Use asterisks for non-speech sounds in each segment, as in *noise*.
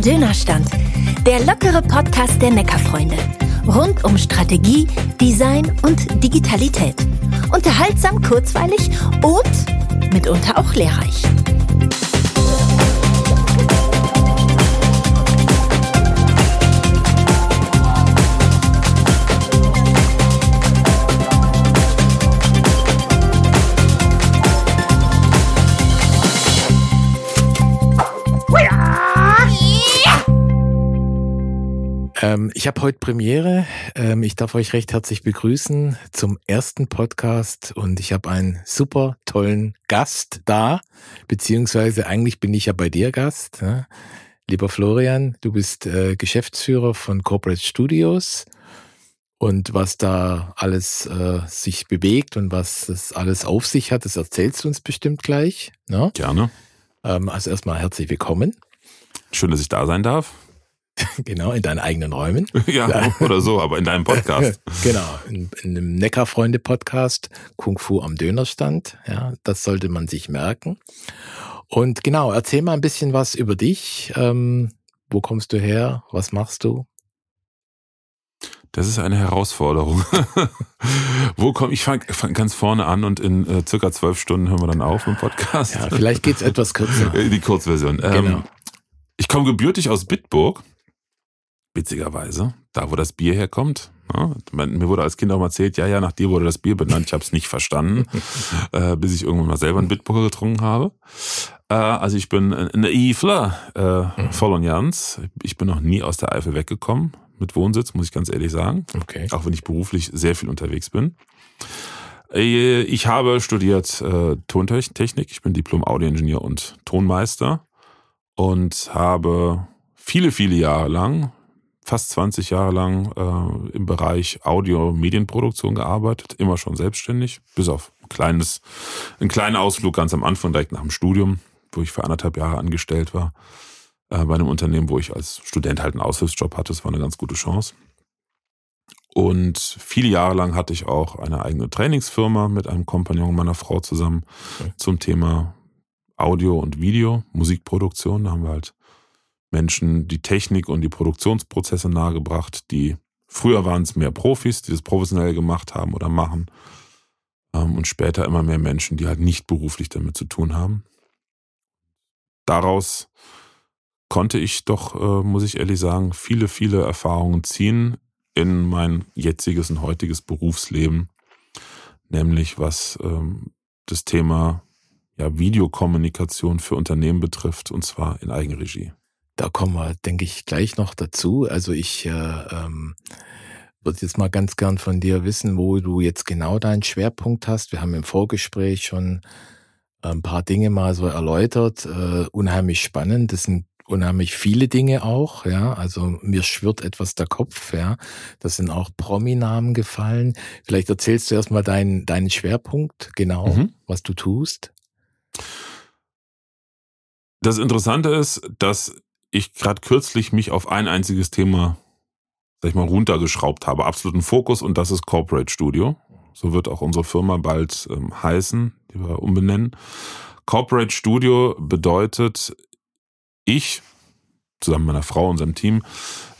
Dönerstand. Der lockere Podcast der Neckarfreunde. Rund um Strategie, Design und Digitalität. Unterhaltsam, kurzweilig und mitunter auch lehrreich. Ähm, ich habe heute Premiere. Ähm, ich darf euch recht herzlich begrüßen zum ersten Podcast und ich habe einen super tollen Gast da, beziehungsweise eigentlich bin ich ja bei dir Gast. Ne? Lieber Florian, du bist äh, Geschäftsführer von Corporate Studios und was da alles äh, sich bewegt und was das alles auf sich hat, das erzählst du uns bestimmt gleich. Ne? Gerne. Ähm, also erstmal herzlich willkommen. Schön, dass ich da sein darf. *laughs* Genau, in deinen eigenen Räumen. *laughs* ja, *laughs* oder so, aber in deinem Podcast. genau, in, in einem Neckarfreunde-Podcast, Kung Fu am Dönerstand. Ja, das sollte man sich merken. Und genau, erzähl mal ein bisschen was über dich. Ähm, wo kommst du her? Was machst du? Das ist eine Herausforderung. Wo komme ich? Fange fang ganz vorne an und in äh, circa zwölf Stunden hören wir dann auf im Podcast. Ja, vielleicht geht's etwas kürzer. Die Kurzversion. Ähm, genau. Ich komme gebürtig aus Bitburg witzigerweise, da wo das Bier herkommt. Ja, ne? mir wurde als Kind auch mal erzählt, ja, ja, nach dir wurde das Bier benannt. Ich habe es nicht verstanden, *laughs* äh, bis ich irgendwann mal selber einen Bitburger getrunken habe. Äh, also ich bin ein Eifler, äh, mhm. voll und ganz. Ich bin noch nie aus der Eifel weggekommen mit Wohnsitz, muss ich ganz ehrlich sagen. Okay. Auch wenn ich beruflich sehr viel unterwegs bin. Äh, ich habe studiert äh, Tontechnik. Ich bin Diplom-Audio-Ingenieur und Tonmeister und habe viele, viele Jahre lang fast 20 Jahre lang äh, im Bereich Audio-Medienproduktion gearbeitet, immer schon selbstständig, bis auf ein kleines, einen kleinen Ausflug ganz am Anfang, direkt nach dem Studium, wo ich für anderthalb Jahre angestellt war, äh, bei einem Unternehmen, wo ich als Student halt einen Aushilfsjob hatte. Das war eine ganz gute Chance. Und viele Jahre lang hatte ich auch eine eigene Trainingsfirma mit einem Kompagnon meiner Frau zusammen okay. zum Thema Audio und Video, Musikproduktion. Da haben wir halt Menschen die Technik und die Produktionsprozesse nahegebracht, die früher waren es mehr Profis, die das professionell gemacht haben oder machen. Ähm, und später immer mehr Menschen, die halt nicht beruflich damit zu tun haben. Daraus konnte ich doch, äh, muss ich ehrlich sagen, viele, viele Erfahrungen ziehen in mein jetziges und heutiges Berufsleben, nämlich was ähm, das Thema ja, Videokommunikation für Unternehmen betrifft, und zwar in Eigenregie. Da kommen wir, denke ich, gleich noch dazu. Also ich äh, ähm, würde jetzt mal ganz gern von dir wissen, wo du jetzt genau deinen Schwerpunkt hast. Wir haben im Vorgespräch schon ein paar Dinge mal so erläutert. Äh, unheimlich spannend. Das sind unheimlich viele Dinge auch, ja. Also mir schwirrt etwas der Kopf, ja. Das sind auch Prominamen gefallen. Vielleicht erzählst du erstmal deinen, deinen Schwerpunkt, genau, mhm. was du tust. Das Interessante ist, dass ich gerade kürzlich mich auf ein einziges Thema, sag ich mal, runtergeschraubt habe. Absoluten Fokus und das ist Corporate Studio. So wird auch unsere Firma bald ähm, heißen, die wir umbenennen. Corporate Studio bedeutet, ich zusammen mit meiner Frau, unserem Team,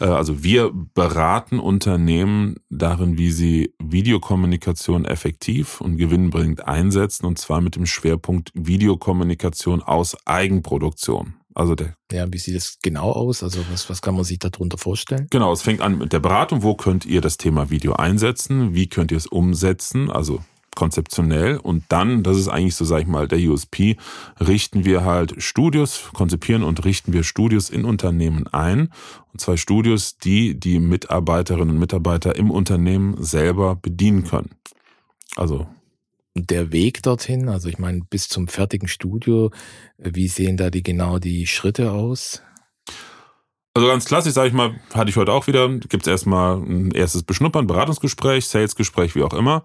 äh, also wir beraten Unternehmen darin, wie sie Videokommunikation effektiv und gewinnbringend einsetzen, und zwar mit dem Schwerpunkt Videokommunikation aus Eigenproduktion. Also der ja, wie sieht das genau aus? Also was, was kann man sich darunter vorstellen? Genau, es fängt an mit der Beratung. Wo könnt ihr das Thema Video einsetzen? Wie könnt ihr es umsetzen? Also konzeptionell. Und dann, das ist eigentlich so, sag ich mal, der USP, richten wir halt Studios, konzipieren und richten wir Studios in Unternehmen ein. Und zwar Studios, die die Mitarbeiterinnen und Mitarbeiter im Unternehmen selber bedienen können. Also der Weg dorthin, also ich meine, bis zum fertigen Studio, wie sehen da die genau die Schritte aus? Also ganz klassisch, sage ich mal, hatte ich heute auch wieder, gibt es erstmal ein erstes Beschnuppern, Beratungsgespräch, Salesgespräch, wie auch immer.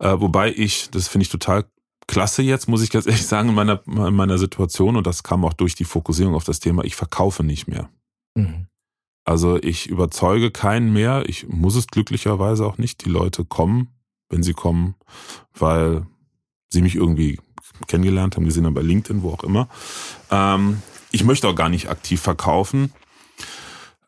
Äh, wobei ich, das finde ich total klasse jetzt, muss ich ganz *laughs* ehrlich sagen, in meiner, in meiner Situation, und das kam auch durch die Fokussierung auf das Thema, ich verkaufe nicht mehr. Mhm. Also ich überzeuge keinen mehr, ich muss es glücklicherweise auch nicht. Die Leute kommen, wenn sie kommen, weil sie mich irgendwie kennengelernt haben, gesehen haben bei LinkedIn, wo auch immer. Ähm, ich möchte auch gar nicht aktiv verkaufen.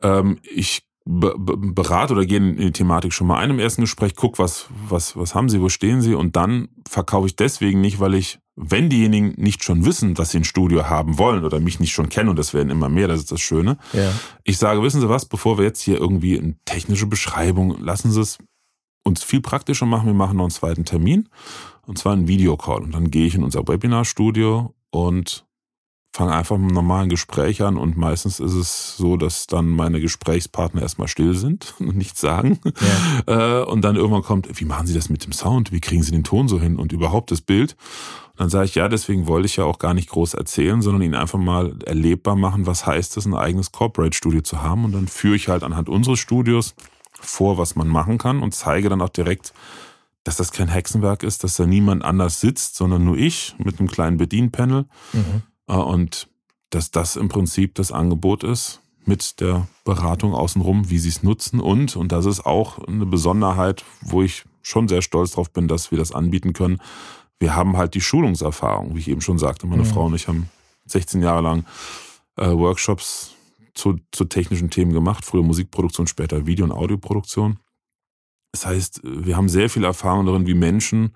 Ähm, ich be berate oder gehe in die Thematik schon mal ein im ersten Gespräch, guck, was, was, was haben sie, wo stehen sie und dann verkaufe ich deswegen nicht, weil ich, wenn diejenigen nicht schon wissen, dass sie ein Studio haben wollen oder mich nicht schon kennen und das werden immer mehr, das ist das Schöne. Ja. Ich sage, wissen Sie was, bevor wir jetzt hier irgendwie eine technische Beschreibung, lassen Sie es uns viel praktischer machen. Wir machen noch einen zweiten Termin und zwar einen Videocall und dann gehe ich in unser Webinarstudio und fange einfach mit einem normalen Gespräch an und meistens ist es so, dass dann meine Gesprächspartner erstmal still sind *laughs* und nichts sagen. Ja. *laughs* Äh, und dann irgendwann kommt, wie machen Sie das mit dem Sound? Wie kriegen Sie den Ton so hin und überhaupt das Bild? Und dann sage ich, ja, deswegen wollte ich ja auch gar nicht groß erzählen, sondern Ihnen einfach mal erlebbar machen, was heißt es, ein eigenes Corporate-Studio zu haben. Und dann führe ich halt anhand unseres Studios vor, was man machen kann und zeige dann auch direkt, dass das kein Hexenwerk ist, dass da niemand anders sitzt, sondern nur ich mit einem kleinen Bedienpanel. Mhm äh, und dass das im Prinzip das Angebot ist mit der Beratung außenrum, wie sie es nutzen und, und das ist auch eine Besonderheit, wo ich schon sehr stolz drauf bin, dass wir das anbieten können. Wir haben halt die Schulungserfahrung, wie ich eben schon sagte. Meine mhm. Frau und ich haben 16 Jahre lang äh, Workshops zu, zu technischen Themen gemacht, früher Musikproduktion, später Video- und Audioproduktion. Das heißt, wir haben sehr viel Erfahrung darin, wie Menschen,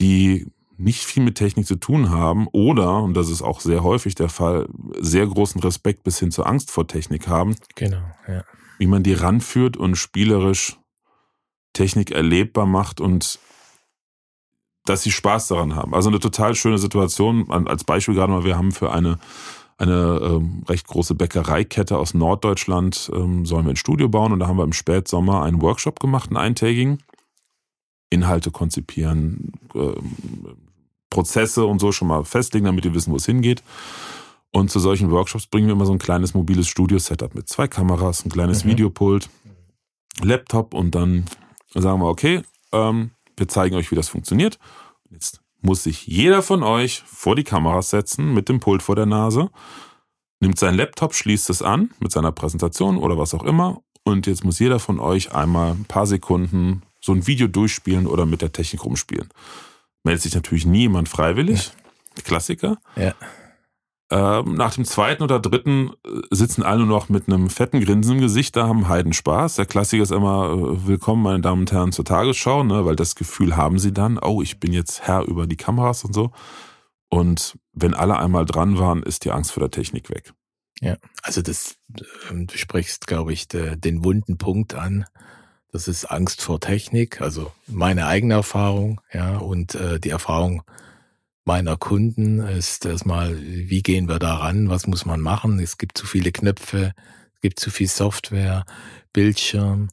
die nicht viel mit Technik zu tun haben oder, und das ist auch sehr häufig der Fall, sehr großen Respekt bis hin zur Angst vor Technik haben. Genau, ja. Wie man die ranführt und spielerisch Technik erlebbar macht und dass sie Spaß daran haben. Also eine total schöne Situation. Als Beispiel gerade mal, wir haben für eine, eine ähm, recht große Bäckereikette aus Norddeutschland, ähm, sollen wir ein Studio bauen und da haben wir im Spätsommer einen Workshop gemacht, einen eintägigen. Inhalte konzipieren, ähm, Prozesse und so schon mal festlegen, damit die wissen, wo es hingeht. Und zu solchen Workshops bringen wir immer so ein kleines mobiles Studio-Setup mit zwei Kameras, ein kleines mhm. Videopult, Laptop und dann sagen wir, okay, ähm, wir zeigen euch, wie das funktioniert. Jetzt muss sich jeder von euch vor die Kameras setzen mit dem Pult vor der Nase, nimmt seinen Laptop, schließt es an mit seiner Präsentation oder was auch immer und jetzt muss jeder von euch einmal ein paar Sekunden so ein Video durchspielen oder mit der Technik rumspielen meldet sich natürlich niemand freiwillig. Ja. Klassiker. Ja. Ähm, nach dem zweiten oder dritten äh, sitzen alle nur noch mit einem fetten Grinsen im Gesicht, da haben Heiden Spaß. Der Klassiker ist immer, äh, willkommen meine Damen und Herren zur Tagesschau, ne, weil das Gefühl haben sie dann, oh, ich bin jetzt Herr über die Kameras und so. Und wenn alle einmal dran waren, ist die Angst vor der Technik weg. Ja, also das, ähm, du sprichst, glaube ich, de, den wunden Punkt an. Das ist Angst vor Technik, also meine eigene Erfahrung, ja, und äh, die Erfahrung meiner Kunden ist erstmal, wie gehen wir daran, was muss man machen? Es gibt zu viele Knöpfe, es gibt zu viel Software, Bildschirm.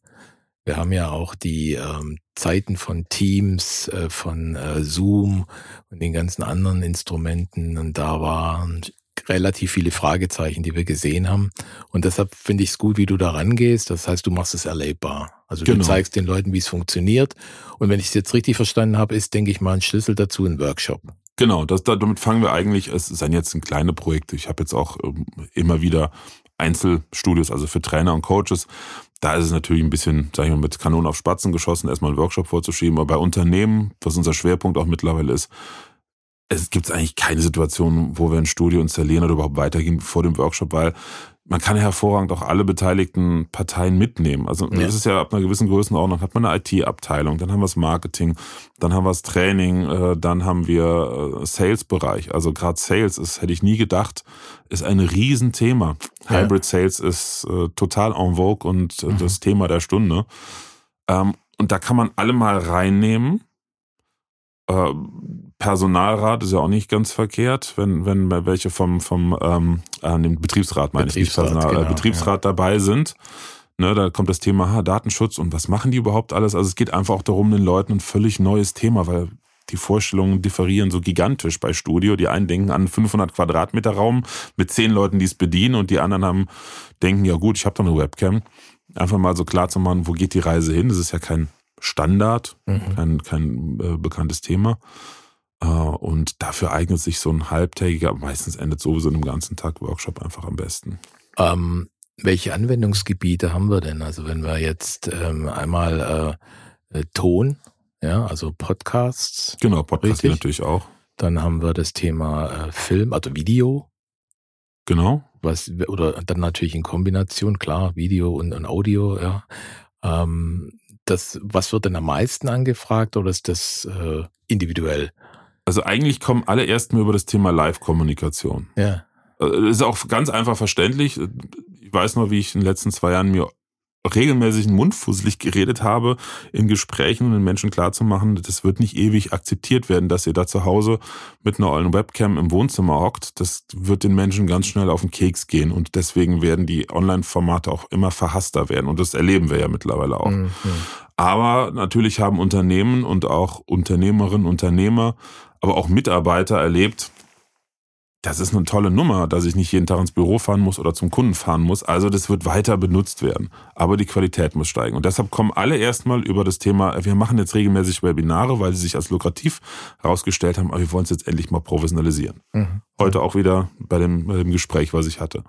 Wir haben ja auch die ähm, Zeiten von Teams, äh, von äh, Zoom und den ganzen anderen Instrumenten. Und da waren relativ viele Fragezeichen, die wir gesehen haben. Und deshalb finde ich es gut, wie du da rangehst. Das heißt, du machst es erlebbar. Also genau. du zeigst den Leuten, wie es funktioniert. Und wenn ich es jetzt richtig verstanden habe, ist, denke ich mal, ein Schlüssel dazu ein Workshop. Genau, das, damit fangen wir eigentlich, es sind jetzt ein kleine Projekte. Ich habe jetzt auch ähm, immer wieder Einzelstudios, also für Trainer und Coaches. Da ist es natürlich ein bisschen, sag ich mal, mit Kanonen auf Spatzen geschossen, erstmal einen Workshop vorzuschieben. Aber bei Unternehmen, was unser Schwerpunkt auch mittlerweile ist, es gibt eigentlich keine Situation, wo wir ein Studio installieren oder überhaupt weitergehen vor dem Workshop, weil man kann hervorragend auch alle beteiligten Parteien mitnehmen. Also ja. das ist ja ab einer gewissen Größenordnung, hat man eine IT-Abteilung, dann haben wir das Marketing, dann haben wir das Training, äh, dann haben wir äh, Sales-Bereich. Also gerade Sales ist, hätte ich nie gedacht, ist ein Riesenthema. Ja. Hybrid Sales ist äh, total en vogue und mhm. das Thema der Stunde. Ähm, und da kann man alle mal reinnehmen äh, Personalrat ist ja auch nicht ganz verkehrt, wenn, wenn welche vom, vom ähm, äh, Betriebsrat, meine Betriebsrat, ich, nicht Personal, genau, äh, Betriebsrat ja. dabei sind. Ne, da kommt das Thema ha, Datenschutz und was machen die überhaupt alles? Also es geht einfach auch darum, den Leuten ein völlig neues Thema, weil die Vorstellungen differieren so gigantisch bei Studio. Die einen denken an 500 Quadratmeter Raum mit zehn Leuten, die es bedienen und die anderen haben, denken, ja gut, ich habe doch eine Webcam. Einfach mal so klar zu machen, wo geht die Reise hin? Das ist ja kein Standard, mhm. kein, kein äh, bekanntes Thema. Äh, und dafür eignet sich so ein halbtägiger, meistens endet sowieso in einem ganzen Tag Workshop einfach am besten. Ähm, welche Anwendungsgebiete haben wir denn? Also wenn wir jetzt ähm, einmal äh, äh Ton, ja, also Podcasts. Genau, Podcasts natürlich auch. Dann haben wir das Thema äh, Film, also Video. Genau. was, oder dann natürlich in Kombination, klar, Video und, und Audio, ja. Ähm, das, was wird denn am meisten angefragt oder ist das äh, individuell? Also eigentlich kommen alle erst mal über das Thema Live-Kommunikation. Ja. Das äh, ist auch ganz einfach verständlich. Ich weiß noch, wie ich in den letzten zwei Jahren mir regelmäßig mundfusselig geredet habe in Gesprächen und den Menschen klarzumachen, das wird nicht ewig akzeptiert werden, dass ihr da zu Hause mit einer ollen Webcam im Wohnzimmer hockt. Das wird den Menschen ganz schnell auf den Keks gehen und deswegen werden die Online-Formate auch immer verhasster werden und das erleben wir ja mittlerweile auch. Mhm. Aber natürlich haben Unternehmen und auch Unternehmerinnen, Unternehmer, aber auch Mitarbeiter erlebt, das ist eine tolle Nummer, dass ich nicht jeden Tag ins Büro fahren muss oder zum Kunden fahren muss. Also das wird weiter benutzt werden. Aber die Qualität muss steigen. Und deshalb kommen alle erstmal über das Thema, wir machen jetzt regelmäßig Webinare, weil sie sich als lukrativ herausgestellt haben, aber wir wollen es jetzt endlich mal professionalisieren. Mhm. Heute auch wieder bei dem, bei dem Gespräch, was ich hatte.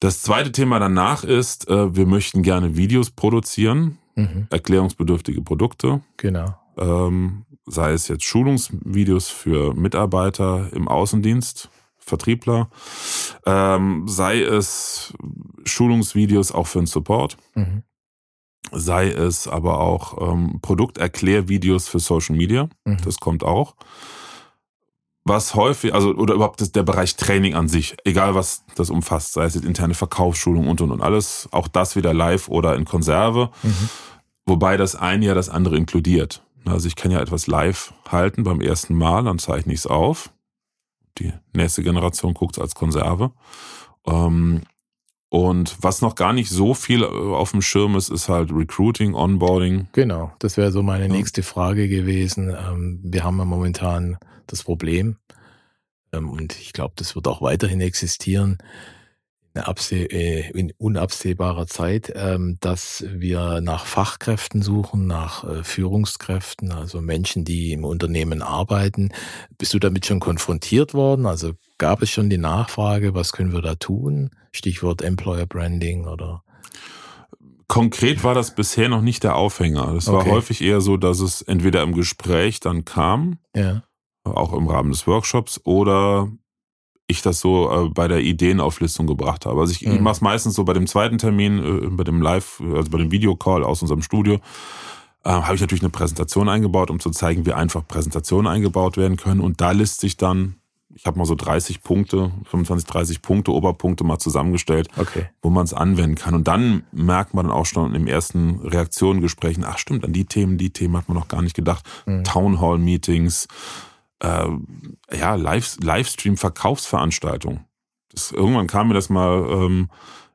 Das zweite Thema danach ist, äh, wir möchten gerne Videos produzieren, mhm. erklärungsbedürftige Produkte. Genau. Ähm, sei es jetzt Schulungsvideos für Mitarbeiter im Außendienst, Vertriebler, ähm, sei es Schulungsvideos auch für den Support, mhm. sei es aber auch ähm, Produkterklärvideos für Social Media, mhm. das kommt auch. Was häufig, also oder überhaupt das, der Bereich Training an sich, egal was das umfasst, sei es jetzt interne Verkaufsschulung und und und alles, auch das wieder live oder in Konserve, mhm. wobei das eine ja das andere inkludiert. Also ich kann ja etwas live halten beim ersten Mal, dann zeichne ich es auf. Die nächste Generation guckt es als Konserve. Ähm, und was noch gar nicht so viel äh, auf dem Schirm ist, ist halt Recruiting, Onboarding. Genau, das wäre so meine nächste Frage gewesen. Ähm, wir haben ja momentan das Problem, ähm, und ich glaube, das wird auch weiterhin existieren, in unabsehbarer Zeit, ähm, dass wir nach Fachkräften suchen, nach äh, Führungskräften, also Menschen, die im Unternehmen arbeiten. Bist du damit schon konfrontiert worden? Also gab es schon die Nachfrage, was können wir da tun? Stichwort Employer Branding oder? Konkret war das bisher noch nicht der Aufhänger. Es war okay. häufig eher so, dass es entweder im Gespräch dann kam, ja. auch im Rahmen des Workshops, oder ich das so äh, bei der Ideenauflistung gebracht habe. Also ich, mhm. ich mache es meistens so bei dem zweiten Termin, äh, bei dem Live, also bei dem Videocall aus unserem Studio, äh, habe ich natürlich eine Präsentation eingebaut, um zu zeigen, wie einfach Präsentationen eingebaut werden können. Und da listet sich dann, ich habe mal so 30 Punkte, 25, 30 Punkte, Oberpunkte mal zusammengestellt, okay. wo man es anwenden kann. Und dann merkt man dann auch schon im ersten Reaktionengesprächen, ach stimmt, an die Themen, die Themen hat man noch gar nicht gedacht. Mhm. Townhall-Meetings, äh, ja, Live, Livestream-Verkaufsveranstaltung. irgendwann kam mir das mal ähm,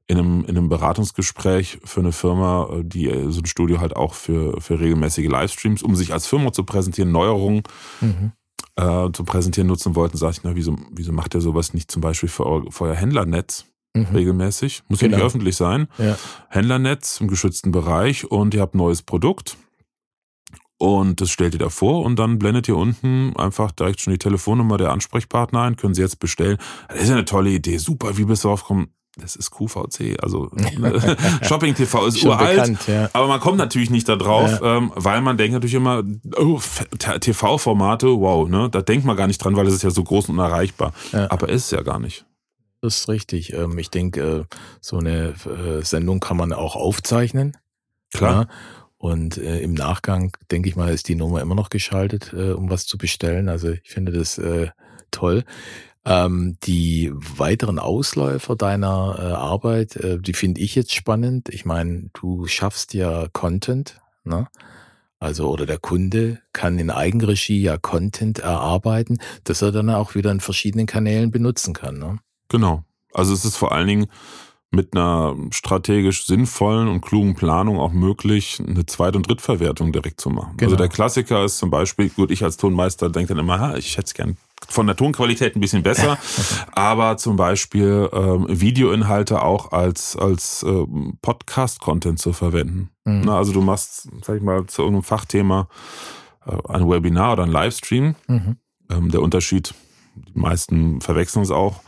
in, einem, in einem Beratungsgespräch für eine Firma, äh, die äh, so ein Studio halt auch für, für regelmäßige Livestreams, um sich als Firma zu präsentieren, Neuerungen mhm. äh, zu präsentieren nutzen wollten, sag ich, na, wieso, wieso macht ihr sowas nicht zum Beispiel für, für euer Händlernetz? Mhm. regelmäßig. Muss genau. ja nicht öffentlich sein. Ja. Händlernetz im geschützten Bereich und ihr habt ein neues Produkt und das stellt ihr da vor und dann blendet ihr unten einfach direkt schon die Telefonnummer der Ansprechpartner ein, können sie jetzt bestellen. Das ist ja eine tolle Idee, super, wie bist du drauf Das ist QVC, also *laughs* Shopping TV ist Schon uralt, bekannt, ja. aber man kommt natürlich nicht da drauf, ja. ähm, weil man denkt natürlich immer, oh, TV-Formate, wow, ne, da denkt man gar nicht dran, weil es ist ja so groß und unerreichbar. Ja. Aber ist es ja gar nicht. Das ist richtig. Ähm, ich denke, äh, so eine äh, Sendung kann man auch aufzeichnen. Klar. Und äh, im Nachgang, denke ich mal, ist die Nummer immer noch geschaltet, äh, um was zu bestellen. Also ich finde das äh, toll. Ähm, die weiteren Ausläufer deiner äh, Arbeit, äh, die finde ich jetzt spannend. Ich meine, du schaffst ja Content, ne? Also oder der Kunde kann in Eigenregie ja Content erarbeiten, dass er dann auch wieder in verschiedenen Kanälen benutzen kann. Ne? Genau. Also es ist vor allen Dingen mit einer strategisch sinnvollen und klugen Planung auch möglich, eine Zweit- und Drittverwertung direkt zu machen. Also genau. Also der Klassiker ist zum Beispiel, gut, ich als Tonmeister denke dann immer, ich hätte es gern von der Tonqualität ein bisschen besser, *laughs* aber zum Beispiel ähm, Videoinhalte auch als, als äh, Podcast-Content zu verwenden. Mhm. Na, also du machst, sag ich mal, zu irgendeinem Fachthema äh, ein Webinar oder ein Livestream. Mhm. Ähm, der Unterschied die meisten verwechseln es auch.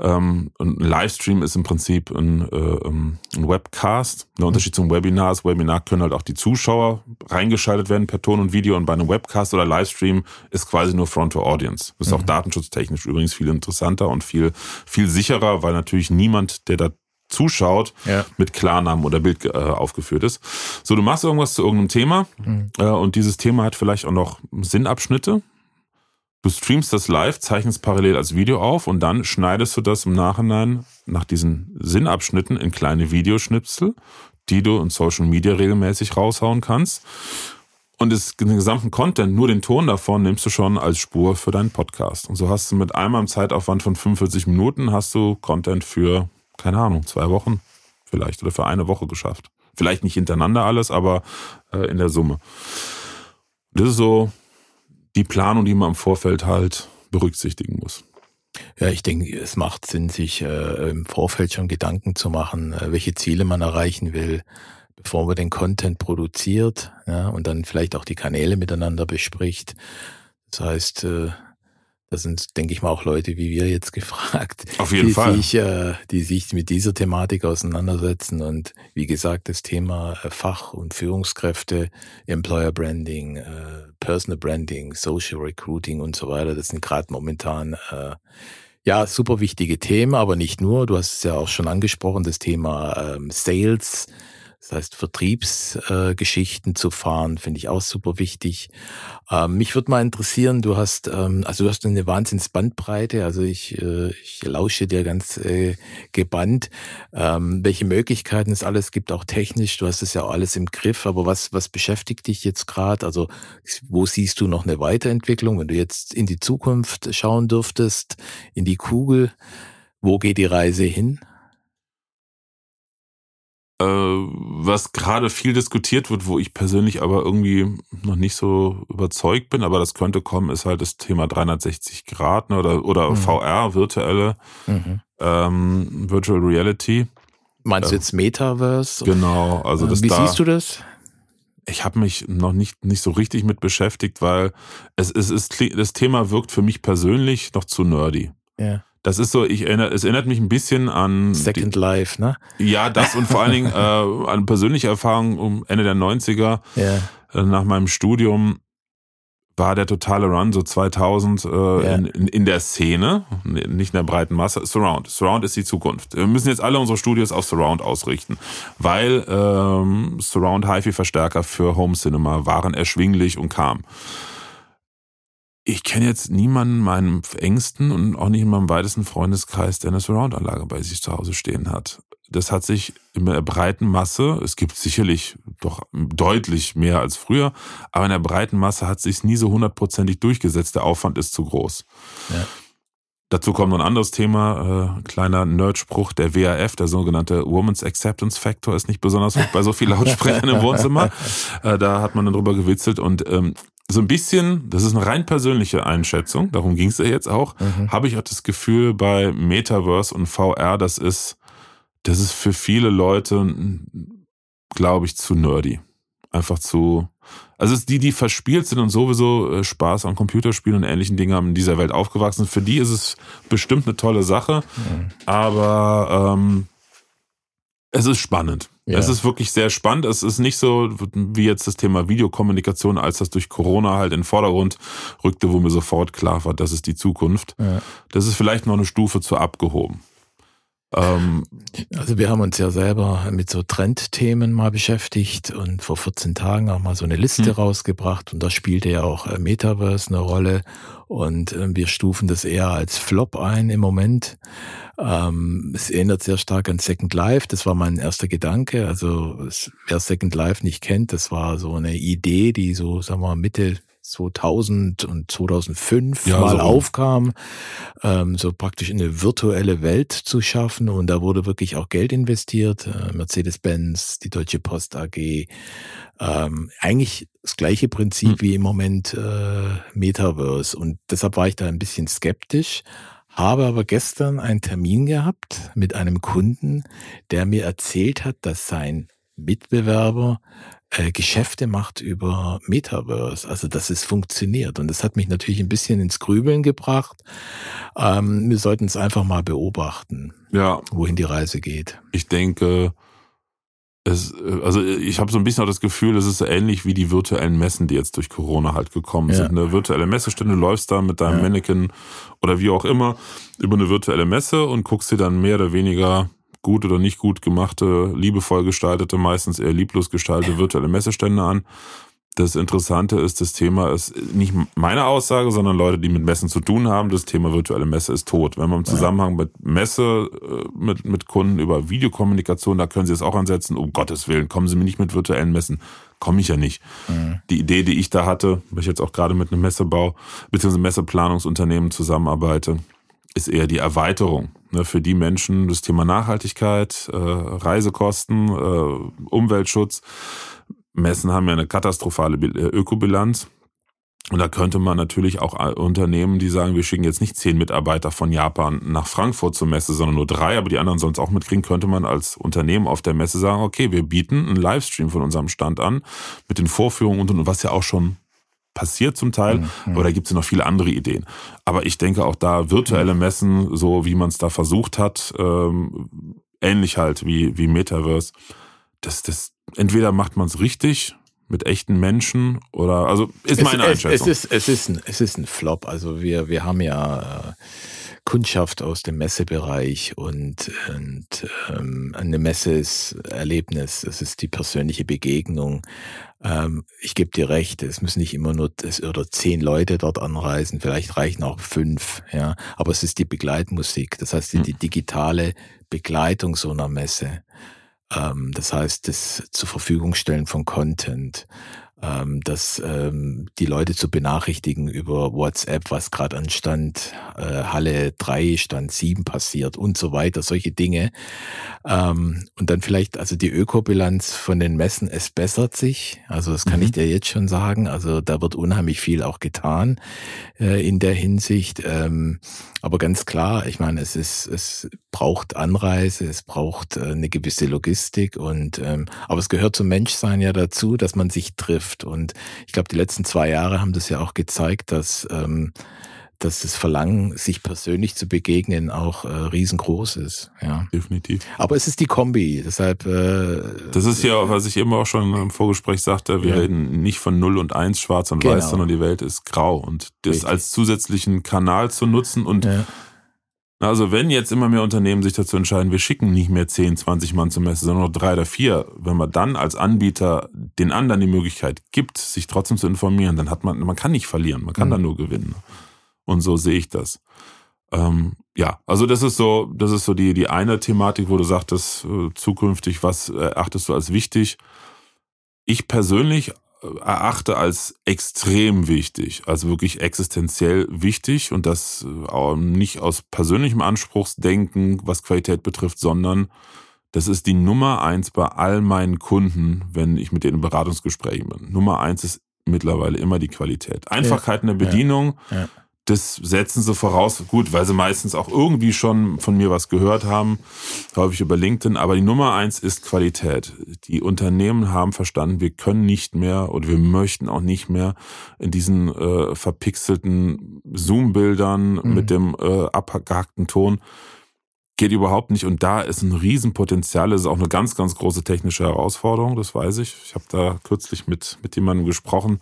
Ähm, ein Livestream ist im Prinzip ein, äh, ähm, ein Webcast. Der Unterschied zum Webinar ist, Webinar können halt auch die Zuschauer reingeschaltet werden per Ton und Video und bei einem Webcast oder Livestream ist quasi nur Front to Audience. Das ist mhm. auch datenschutztechnisch übrigens viel interessanter und viel, viel sicherer, weil natürlich niemand, der da zuschaut, ja. mit Klarnamen oder Bild äh, aufgeführt ist. So, du machst irgendwas zu irgendeinem Thema mhm. äh, und dieses Thema hat vielleicht auch noch Sinnabschnitte. Du streamst das live, zeichnest parallel als Video auf und dann schneidest du das im Nachhinein nach diesen Sinnabschnitten in kleine Videoschnipsel, die du in Social Media regelmäßig raushauen kannst. Und das, den gesamten Content, nur den Ton davon, nimmst du schon als Spur für deinen Podcast. Und so hast du mit einmal im Zeitaufwand von 45 Minuten hast du Content für, keine Ahnung, zwei Wochen vielleicht oder für eine Woche geschafft. Vielleicht nicht hintereinander alles, aber äh, in der Summe. Das ist so die Planung, die man im Vorfeld halt berücksichtigen muss. Ja, ich denke, es macht Sinn, sich äh, im Vorfeld schon Gedanken zu machen, äh, welche Ziele man erreichen will, bevor man den Content produziert ja, und dann vielleicht auch die Kanäle miteinander bespricht. Das heißt, äh, da sind, denke ich mal, auch Leute wie wir jetzt gefragt, Auf jeden die, Fall. Sich, äh, die sich mit dieser Thematik auseinandersetzen. Und wie gesagt, das Thema äh, Fach- und Führungskräfte, Employer Branding, äh, Personal Branding, Social Recruiting und so weiter, das sind gerade momentan äh, ja super wichtige Themen, aber nicht nur. Du hast es ja auch schon angesprochen, das Thema ähm, Sales das heißt, Vertriebsgeschichten äh, zu fahren, finde ich auch super wichtig. Ähm, mich würde mal interessieren, du hast, ähm, also du hast eine Wahnsinnsbandbreite, also ich, äh, ich lausche dir ganz äh, gebannt, ähm, welche Möglichkeiten es alles gibt, auch technisch. Du hast es ja auch alles im Griff, aber was, was beschäftigt dich jetzt gerade? Also wo siehst du noch eine Weiterentwicklung, wenn du jetzt in die Zukunft schauen dürftest, in die Kugel? Wo geht die Reise hin? Äh, was gerade viel diskutiert wird, wo ich persönlich aber irgendwie noch nicht so überzeugt bin, aber das könnte kommen, ist halt das Thema 360 Grad ne, oder, oder mhm. VR, virtuelle mhm. ähm, Virtual Reality. Meinst du äh, jetzt Metaverse? Genau, also das Wie da, siehst du das? Ich habe mich noch nicht, nicht so richtig mit beschäftigt, weil es, es ist, das Thema wirkt für mich persönlich noch zu nerdy. Ja. Das ist so, ich erinnere, es erinnert mich ein bisschen an Second die, Life, ne? Ja, das und vor allen Dingen *laughs* äh, an persönliche Erfahrungen um Ende der 90er. Ja. Äh, nach meinem Studium war der totale Run so 2000 äh, ja. in, in, in der Szene, nicht in der breiten Masse. Surround. Surround ist die Zukunft. Wir müssen jetzt alle unsere Studios auf Surround ausrichten, weil ähm, Surround HiFi-Verstärker für Home Cinema waren erschwinglich und kamen ich kenne jetzt niemanden in meinem engsten und auch nicht in meinem weitesten Freundeskreis, der eine Surround-Anlage bei sich zu Hause stehen hat. Das hat sich in der breiten Masse, es gibt sicherlich doch deutlich mehr als früher, aber in der breiten Masse hat sich nie so hundertprozentig durchgesetzt. Der Aufwand ist zu groß. Ja. Dazu kommt noch ein anderes Thema, äh, kleiner Nerdspruch, der WAF, der sogenannte Woman's Acceptance Factor, ist nicht besonders hoch bei so vielen Lautsprechern im Wohnzimmer. *laughs* Äh, da hat man dann drüber gewitzelt und ähm, so ein bisschen, das ist eine rein persönliche Einschätzung, darum ging es ja jetzt auch, mhm. habe ich auch das Gefühl bei Metaverse und VR, das ist, das ist für viele Leute, glaube ich, zu nerdy. Einfach zu, also es ist die, die verspielt sind und sowieso äh, Spaß an Computerspielen und ähnlichen Dingen haben in dieser Welt aufgewachsen. Für die ist es bestimmt eine tolle Sache, mhm. aber ähm, es ist spannend. Ja. Es ist wirklich sehr spannend. Es ist nicht so wie jetzt das Thema Videokommunikation, als das durch Corona halt in den Vordergrund rückte, wo mir sofort klar war, das ist die Zukunft. Ja. Das ist vielleicht noch eine Stufe zu abgehoben. Ähm, also wir haben uns ja selber mit so Trendthemen mal beschäftigt und vor 14 Tagen auch mal so eine Liste hm. rausgebracht und da spielte ja auch äh, Metaverse eine Rolle und äh, wir stufen das eher als Flop ein im Moment. Ähm, es erinnert sehr stark an Second Life, das war mein erster Gedanke. Also wer Second Life nicht kennt, das war so eine Idee, die so, sagen wir mal, Mitte 2000 und 2005 ja, mal so. aufkam, ähm, so praktisch eine virtuelle Welt zu schaffen. Und da wurde wirklich auch Geld investiert. Äh, Mercedes-Benz, die Deutsche Post AG. Ähm, eigentlich das gleiche Prinzip hm. wie im Moment äh, Metaverse. Und deshalb war ich da ein bisschen skeptisch. Habe aber gestern einen Termin gehabt mit einem Kunden, der mir erzählt hat, dass sein Mitbewerber äh, Geschäfte macht über Metaverse, also dass es funktioniert. Und das hat mich natürlich ein bisschen ins Grübeln gebracht. Ähm, wir sollten es einfach mal beobachten, Ja, wohin die Reise geht. ich denke, es, also ich habe so ein bisschen auch das Gefühl, es ist so ähnlich wie die virtuellen Messen, die jetzt durch Corona halt gekommen Ja. sind. Eine virtuelle Messestelle, du läufst da mit deinem Ja. Mannequin oder wie auch immer über eine virtuelle Messe und guckst dir dann mehr oder weniger gut oder nicht gut gemachte, liebevoll gestaltete, meistens eher lieblos gestaltete virtuelle Messestände an. Das Interessante ist, das Thema ist nicht meine Aussage, sondern Leute, die mit Messen zu tun haben. Das Thema virtuelle Messe ist tot. Wenn man im Zusammenhang mit Messe, äh, mit, mit Kunden über Videokommunikation, da können Sie es auch ansetzen. Um Gottes Willen, kommen Sie mir nicht mit virtuellen Messen. Komme ich ja nicht. Die Idee, die ich da hatte, weil ich jetzt auch gerade mit einem Messebau bzw. Messeplanungsunternehmen zusammenarbeite, ist eher die Erweiterung. Ne, für die Menschen das Thema Nachhaltigkeit, äh, Reisekosten, äh, Umweltschutz. Messen haben ja eine katastrophale äh, Ökobilanz. Und da könnte man natürlich auch äh, Unternehmen, die sagen, wir schicken jetzt nicht zehn Mitarbeiter von Japan nach Frankfurt zur Messe, sondern nur drei, aber die anderen es auch mitkriegen, könnte man als Unternehmen auf der Messe sagen, okay, wir bieten einen Livestream von unserem Stand an mit den Vorführungen und was ja auch schon passiert zum Teil, aber da gibt es ja noch viele andere Ideen. Aber ich denke auch da virtuelle Messen, so wie man es da versucht hat, ähm, ähnlich halt wie, wie Metaverse, das, das, entweder macht man es richtig mit echten Menschen oder, also ist meine es, es, Einschätzung. es, ist, es, ist ein, es ist ein Flop. Also wir, wir haben ja äh, Kundschaft aus dem Messebereich und, und ähm, eine Messe ist Erlebnis, es ist die persönliche Begegnung. Ähm, ich gebe dir recht, es müssen nicht immer nur das, oder zehn Leute dort anreisen, vielleicht reichen auch fünf, ja. Aber es ist die Begleitmusik, das heißt die, die digitale Begleitung so einer Messe. Ähm, das heißt, das zur Verfügung stellen von Content, ähm, das ähm, die Leute zu benachrichtigen über WhatsApp, was gerade an Stand äh, Halle 3, Stand 7 passiert und so weiter, solche Dinge. Ähm, und dann vielleicht, also die Ökobilanz von den Messen, es bessert sich. Also das kann Mhm. ich dir jetzt schon sagen. Also da wird unheimlich viel auch getan äh, in der Hinsicht. Ähm, aber ganz klar, ich meine, es ist, es braucht Anreise, es braucht äh, eine gewisse Logistik und ähm, aber es gehört zum Menschsein ja dazu, dass man sich trifft. Und ich glaube, die letzten zwei Jahre haben das ja auch gezeigt, dass ähm, dass das Verlangen, sich persönlich zu begegnen, auch äh, riesengroß ist. Ja. Definitiv. Aber es ist die Kombi, deshalb äh, Das ist ja, was ich eben auch schon im Vorgespräch sagte, wir Ja. reden nicht von 0 und 1 schwarz und Genau. weiß, sondern die Welt ist grau. Und das Richtig. als zusätzlichen Kanal zu nutzen und ja, Also wenn jetzt immer mehr Unternehmen sich dazu entscheiden, wir schicken nicht mehr 10, 20 Mann zur Messe, sondern nur drei oder vier, wenn man dann als Anbieter den anderen die Möglichkeit gibt, sich trotzdem zu informieren, dann hat man, man kann nicht verlieren, man kann Mhm. dann nur gewinnen. Und so sehe ich das. Ähm, ja, also das ist so, das ist so die, die eine Thematik, wo du sagtest, äh, zukünftig, was erachtest du als wichtig? Ich persönlich äh, erachte als extrem wichtig, also wirklich existenziell wichtig und das äh, auch nicht aus persönlichem Anspruchsdenken, was Qualität betrifft, sondern das ist die Nummer eins bei all meinen Kunden, wenn ich mit denen in Beratungsgesprächen bin. Nummer eins ist mittlerweile immer die Qualität. Einfachheit in der Bedienung, ja. Das setzen sie voraus, gut, weil sie meistens auch irgendwie schon von mir was gehört haben, häufig über LinkedIn, aber die Nummer eins ist Qualität. Die Unternehmen haben verstanden, wir können nicht mehr oder wir möchten auch nicht mehr in diesen äh, verpixelten Zoom-Bildern Mhm. mit dem äh, abgehackten Ton. Geht überhaupt nicht. Und da ist ein Riesenpotenzial. Das ist auch eine ganz, ganz große technische Herausforderung, das weiß ich. Ich habe da kürzlich mit, mit jemandem gesprochen,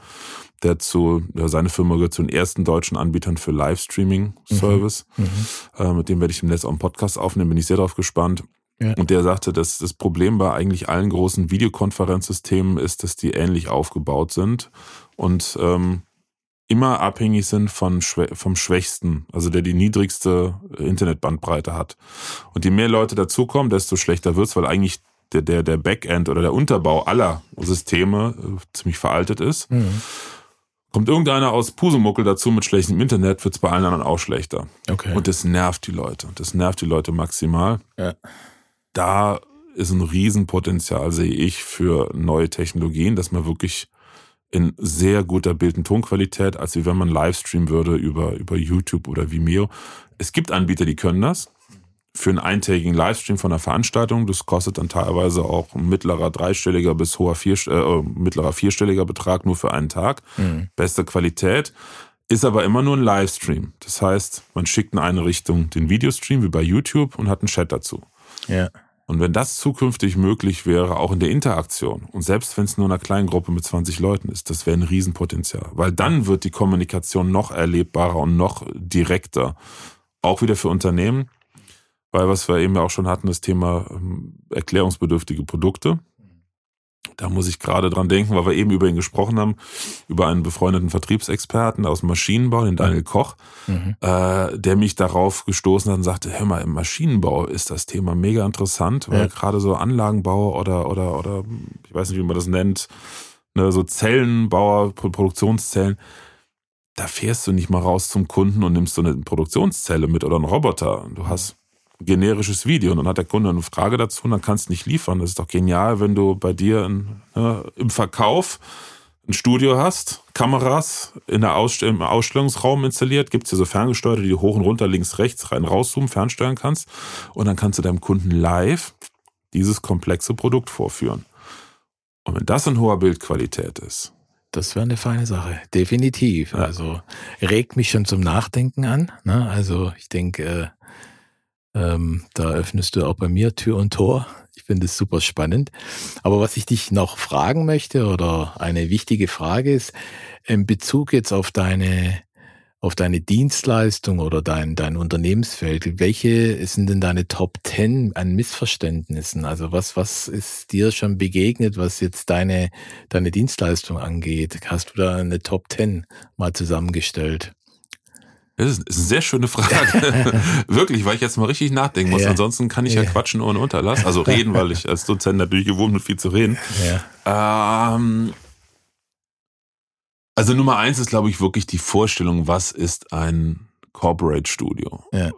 der zu, ja, seine Firma gehört zu den ersten deutschen Anbietern für Livestreaming-Service. Mhm. Äh, mit dem werde ich im Netz auch einen Podcast aufnehmen, bin ich sehr drauf gespannt. Ja. Und der sagte, dass das Problem bei eigentlich allen großen Videokonferenzsystemen ist, dass die ähnlich aufgebaut sind und ähm, immer abhängig sind von vom Schwächsten, also der die niedrigste Internetbandbreite hat. Und je mehr Leute dazukommen, desto schlechter wird's, weil eigentlich der, der, der Backend oder der Unterbau aller Systeme äh, ziemlich veraltet ist. Mhm. Kommt irgendeiner aus Pusemuckel dazu mit schlechtem Internet, wird's bei allen anderen auch schlechter. Okay. Und das nervt die Leute. Das nervt die Leute maximal. Ja. Da ist ein Riesenpotenzial, sehe ich, für neue Technologien, dass man wirklich in sehr guter Bild- und Tonqualität, als wie wenn man Livestream würde über, über YouTube oder Vimeo. Es gibt Anbieter, die können das. für einen eintägigen Livestream von einer Veranstaltung. Das kostet dann teilweise auch mittlerer dreistelliger bis hoher vier, äh, mittlerer vierstelliger Betrag nur für einen Tag. Mhm. Beste Qualität. Ist aber immer nur ein Livestream. Das heißt, man schickt in eine Richtung den Videostream wie bei YouTube und hat einen Chat dazu. Ja. Und wenn das zukünftig möglich wäre, auch in der Interaktion, und selbst wenn es nur in einer kleinen Gruppe mit 20 Leuten ist, das wäre ein Riesenpotenzial. Weil dann wird die Kommunikation noch erlebbarer und noch direkter. Auch wieder für Unternehmen, weil was wir eben ja auch schon hatten, das Thema ähm, erklärungsbedürftige Produkte. Da muss ich gerade dran denken, weil wir eben über ihn gesprochen haben, über einen befreundeten Vertriebsexperten aus dem Maschinenbau, den Daniel Koch, mhm. äh, der mich darauf gestoßen hat und sagte, hör mal, im Maschinenbau ist das Thema mega interessant, weil ja. gerade so Anlagenbau oder, oder, oder, ich weiß nicht, wie man das nennt, ne, so Zellenbauer, Produktionszellen, da fährst du nicht mal raus zum Kunden und nimmst so eine Produktionszelle mit oder einen Roboter. Du hast generisches Video. Und dann hat der Kunde eine Frage dazu und dann kannst du nicht liefern. Das ist doch genial, wenn du bei dir in, ne, im Verkauf ein Studio hast, Kameras in der Ausst im Ausstellungsraum installiert, gibt es hier so ferngesteuerte, die du hoch und runter, links, rechts, rein, rauszoomen, fernsteuern kannst. Und dann kannst du deinem Kunden live dieses komplexe Produkt vorführen. Und wenn das in hoher Bildqualität ist, das wäre eine feine Sache, definitiv. Ja. Also regt mich schon zum Nachdenken an. Ne? Also ich denke, äh, ähm, da öffnest du auch bei mir Tür und Tor. Ich finde es super spannend. Aber was ich dich noch fragen möchte oder eine wichtige Frage ist, in Bezug jetzt auf deine, auf deine Dienstleistung oder dein, dein Unternehmensfeld, welche sind denn deine Top 10 an Missverständnissen? Also was, was ist dir schon begegnet, was jetzt deine, deine Dienstleistung angeht? Hast du da eine Top 10 mal zusammengestellt? Das ist eine sehr schöne Frage. *laughs* Wirklich, weil ich jetzt mal richtig nachdenken muss. Ja. Ansonsten kann ich ja, ja quatschen ohne Unterlass. Also reden, weil ich als Dozent natürlich gewohnt bin, viel zu reden. Ja. Ähm, also Nummer eins ist, glaube ich, wirklich die Vorstellung, was ist ein Corporate Studio? Ja. Äh,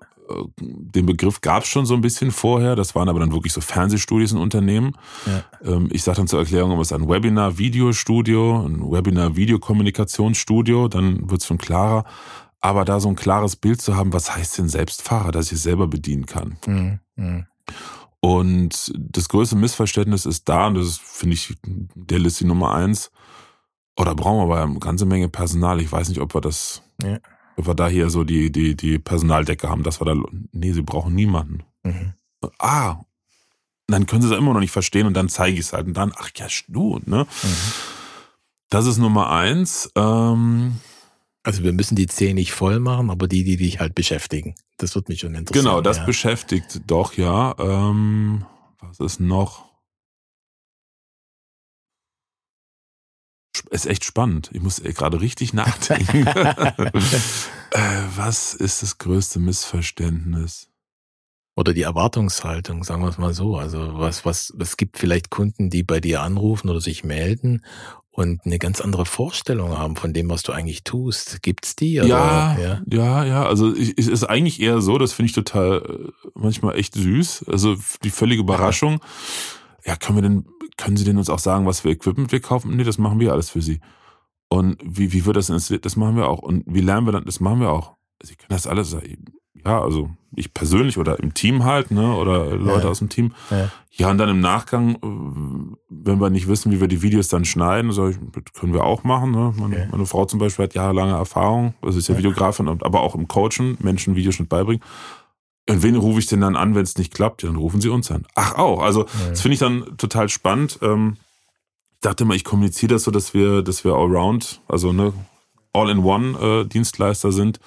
den Begriff gab es schon so ein bisschen vorher, das waren aber dann wirklich so Fernsehstudios in Unternehmen. Ja. Ähm, ich sage dann zur Erklärung, es ist ein Webinar-Videostudio, ein Webinar-Videokommunikationsstudio, dann wird es schon klarer aber da so ein klares Bild zu haben, was heißt denn Selbstfahrer, dass ich es selber bedienen kann. Mhm. Mhm. Und das größte Missverständnis ist da, und das finde ich der Liste Nummer eins, oder brauchen wir aber eine ganze Menge Personal. Ich weiß nicht, ob wir das, ja. ob wir da hier so die, die, die Personaldecke haben, dass wir da, nee, sie brauchen niemanden. Mhm. Ah, dann können sie es immer noch nicht verstehen und dann zeige ich es halt und dann, ach ja, du, ne? Mhm. Das ist Nummer eins. Ähm, also wir müssen die zehn nicht voll machen, aber die, die dich halt beschäftigen. Das wird mich schon interessieren. Genau, das ja. beschäftigt doch, ja. Ähm, was ist noch? Ist echt spannend. Ich muss gerade richtig nachdenken. *laughs* *laughs* äh, was ist das größte Missverständnis? Oder die Erwartungshaltung, sagen wir es mal so. Also was, was, es gibt vielleicht Kunden, die bei dir anrufen oder sich melden und eine ganz andere Vorstellung haben von dem, was du eigentlich tust. Gibt's die? Oder? Ja, ja, ja, ja. Also es ist eigentlich eher so, das finde ich total äh, manchmal echt süß. Also die völlige Überraschung. Ja, können wir denn, können Sie denn uns auch sagen, was für Equipment wir kaufen? Nee, das machen wir alles für Sie. Und wie, wie wird das installiert? Das machen wir auch. Und wie lernen wir dann? Das machen wir auch. Sie können das alles ja, also ich persönlich oder im Team halt, ne, oder Leute ja. aus dem Team. Ja. ja, und dann im Nachgang, äh, wenn wir nicht wissen, wie wir die Videos dann schneiden, so, können wir auch machen. Ne? Meine, okay. meine Frau zum Beispiel hat jahrelange Erfahrung, also ist ja, ja. Videografin, aber auch im Coachen, Menschen Videoschnitt beibringen. Und wen rufe ich denn dann an, wenn es nicht klappt? Ja, dann rufen sie uns an. Ach auch, also das finde ich dann total spannend. Ähm, ich dachte immer, ich kommuniziere das so, dass wir, dass wir allround, also ne, All-in-One äh, sind.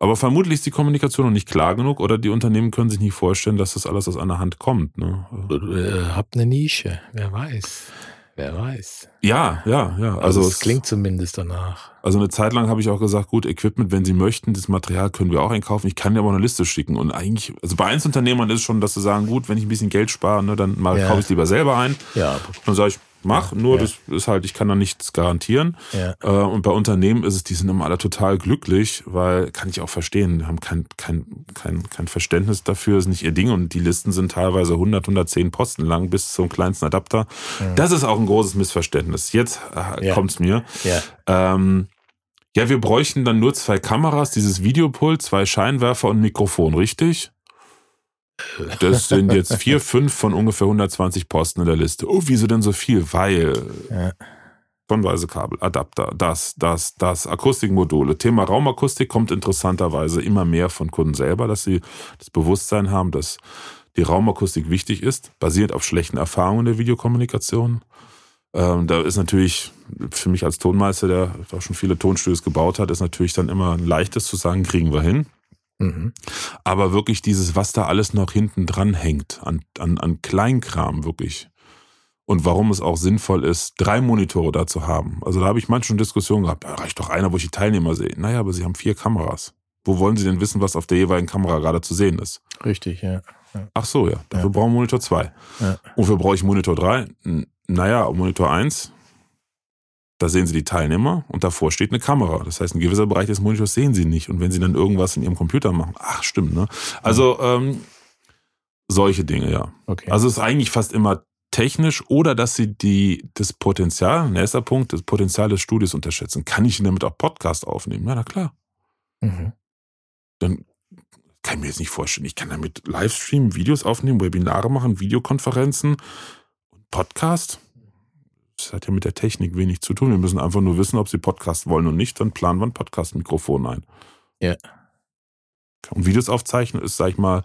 Aber vermutlich ist die Kommunikation noch nicht klar genug oder die Unternehmen können sich nicht vorstellen, dass das alles aus einer Hand kommt. Ne? Äh, habt eine Nische, wer weiß. Wer weiß. Ja, ja, ja. Also, also es klingt zumindest danach. Also eine Zeit lang habe ich auch gesagt, gut, Equipment, wenn Sie möchten, das Material können wir auch einkaufen. Ich kann dir aber eine Liste schicken. Und eigentlich, also bei Einzelunternehmern ist es schon, dass sie sagen, gut, wenn ich ein bisschen Geld spare, ne, dann mal ja. kaufe ich es lieber selber ein. Ja. Dann sage ich, mach, nur ja. das ist halt, ich kann da nichts garantieren. Ja. Äh, und bei Unternehmen ist es, die sind immer alle total glücklich, weil, kann ich auch verstehen, haben kein, kein, kein, kein Verständnis dafür, ist nicht ihr Ding und die Listen sind teilweise 100, 110 Posten lang bis zum kleinsten Adapter. Mhm. Das ist auch ein großes Missverständnis. Jetzt äh, ja. kommt's mir. Ja. Ähm, ja, wir bräuchten dann nur zwei Kameras, dieses Videopult, zwei Scheinwerfer und ein Mikrofon, richtig? Das sind jetzt vier, fünf von ungefähr 120 Posten in der Liste. Oh, wieso denn so viel? Weil ja. Tonweise Kabel, Adapter, das, das, das, Akustikmodule. Thema Raumakustik kommt interessanterweise immer mehr von Kunden selber, dass sie das Bewusstsein haben, dass die Raumakustik wichtig ist, basiert auf schlechten Erfahrungen der Videokommunikation. Ähm, da ist natürlich für mich als Tonmeister, der auch schon viele Tonstudios gebaut hat, ist natürlich dann immer ein leichtes zu sagen, kriegen wir hin. Mhm. Aber wirklich dieses, was da alles noch hinten dran hängt, an, an, an Kleinkram wirklich und warum es auch sinnvoll ist, drei Monitore da zu haben. Also da habe ich manchmal Diskussionen gehabt, da reicht doch einer, wo ich die Teilnehmer sehe. Naja, aber sie haben vier Kameras. Wo wollen sie denn wissen, was auf der jeweiligen Kamera gerade zu sehen ist? Richtig, ja. ja. Ach so, ja. Dafür ja. brauchen wir Monitor 2. Ja. Wofür brauche ich Monitor 3? Naja, Monitor 1, da sehen Sie die Teilnehmer und davor steht eine Kamera. Das heißt, ein gewisser Bereich des Monitors sehen Sie nicht. Und wenn Sie dann irgendwas in Ihrem Computer machen, ach stimmt, ne? Also ähm, solche Dinge, ja. Okay. Also es ist eigentlich fast immer technisch oder dass sie die, das Potenzial, nächster Punkt, das Potenzial des Studios unterschätzen. Kann ich damit auch Podcast aufnehmen? Ja, na klar. Mhm. Dann kann ich mir jetzt nicht vorstellen, ich kann damit Livestream, Videos aufnehmen, Webinare machen, Videokonferenzen, Podcast. Das hat ja mit der Technik wenig zu tun. Wir müssen einfach nur wissen, ob sie Podcast wollen und nicht, dann planen wir ein Podcast-Mikrofon ein. Ja. Und Videos aufzeichnen ist, sag ich mal,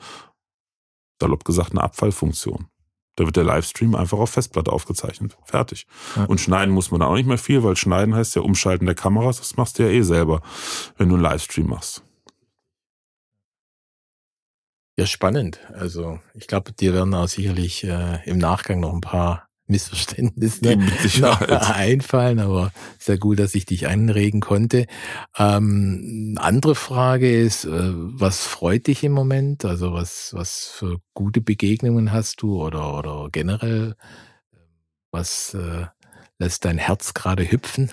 salopp gesagt, eine Abfallfunktion. Da wird der Livestream einfach auf Festplatte aufgezeichnet. Fertig. Ja. Und schneiden muss man da auch nicht mehr viel, weil schneiden heißt ja umschalten der Kameras. Das machst du ja eh selber, wenn du einen Livestream machst. Ja, spannend. Also ich glaube, dir werden auch sicherlich äh, im Nachgang noch ein paar Missverständnisse *laughs* einfallen, aber sehr gut, dass ich dich einregen konnte. Ähm, andere Frage ist, äh, was freut dich im Moment? Also was, was für gute Begegnungen hast du oder, oder generell, was äh, lässt dein Herz gerade hüpfen?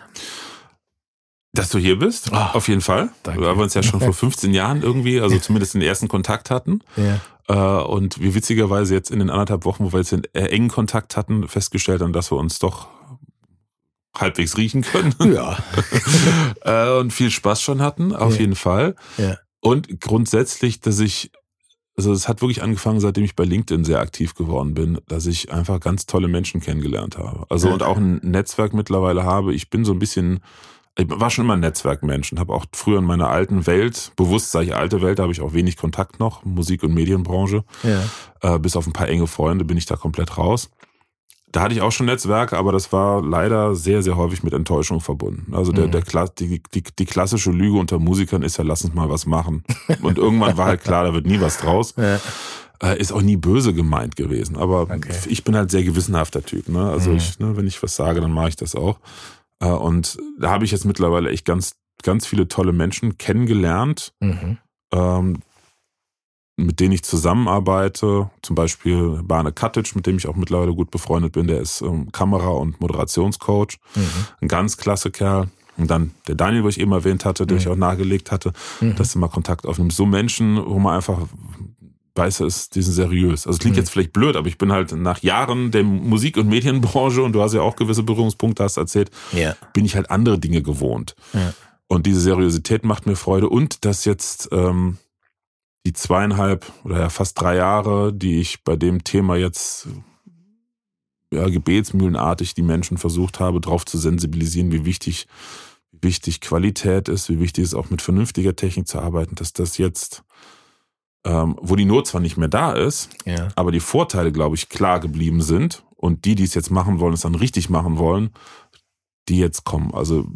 Dass du hier bist, oh, auf jeden Fall. Danke. Weil wir uns ja schon vor *laughs* 15 Jahren irgendwie, also zumindest den ersten Kontakt hatten. Ja. Äh, und wir witzigerweise jetzt in den anderthalb Wochen, wo wir jetzt den äh, engen Kontakt hatten, festgestellt haben, dass wir uns doch halbwegs riechen können. *laughs* Ja. *laughs* Äh, und viel Spaß schon hatten, auf ja. jeden Fall. Ja. Und grundsätzlich, dass ich, also es hat wirklich angefangen, seitdem ich bei LinkedIn sehr aktiv geworden bin, dass ich einfach ganz tolle Menschen kennengelernt habe. Also ja. und auch ein Netzwerk mittlerweile habe. Ich bin so ein bisschen ich war schon immer ein Netzwerkmensch und habe auch früher in meiner alten Welt, bewusst sage ich alte Welt, da habe ich auch wenig Kontakt noch, Musik- und Medienbranche. Ja. Äh, bis auf ein paar enge Freunde bin ich da komplett raus. Da hatte ich auch schon Netzwerke, aber das war leider sehr, sehr häufig mit Enttäuschung verbunden. Also der, mhm. der, die, die, die klassische Lüge unter Musikern ist ja, lass uns mal was machen. Und irgendwann war halt klar, da wird nie was draus. *laughs* Ja. Äh, ist auch nie böse gemeint gewesen. Aber okay. ich bin halt sehr gewissenhafter Typ. Ne? Also mhm. ich, ne, wenn ich was sage, dann mache ich das auch. Äh, und da habe ich jetzt mittlerweile echt ganz, ganz viele tolle Menschen kennengelernt, mhm. ähm, mit denen ich zusammenarbeite. Zum Beispiel Barne Katic, mit dem ich auch mittlerweile gut befreundet bin. Der ist ähm, Kamera- und Moderationscoach. Mhm. Ein ganz klasse Kerl. Und dann der Daniel, wo ich eben erwähnt hatte, den mhm. ich auch nahegelegt hatte, mhm. dass mal Kontakt aufnimmst. So Menschen, wo man einfach weiß, ist, die sind seriös. Also es klingt mhm. jetzt vielleicht blöd, aber ich bin halt nach Jahren der Musik- und Medienbranche und du hast ja auch gewisse Berührungspunkte, hast erzählt, ja. bin ich halt andere Dinge gewohnt. Ja. Und diese Seriosität macht mir Freude und dass jetzt ähm, die zweieinhalb oder ja fast drei Jahre, die ich bei dem Thema jetzt ja, gebetsmühlenartig die Menschen versucht habe, darauf zu sensibilisieren, wie wichtig, wie wichtig Qualität ist, wie wichtig es ist, auch mit vernünftiger Technik zu arbeiten, dass das jetzt ähm, wo die Not zwar nicht mehr da ist, ja. aber die Vorteile, glaube ich, klar geblieben sind. Und die, die es jetzt machen wollen, es dann richtig machen wollen, die jetzt kommen. Also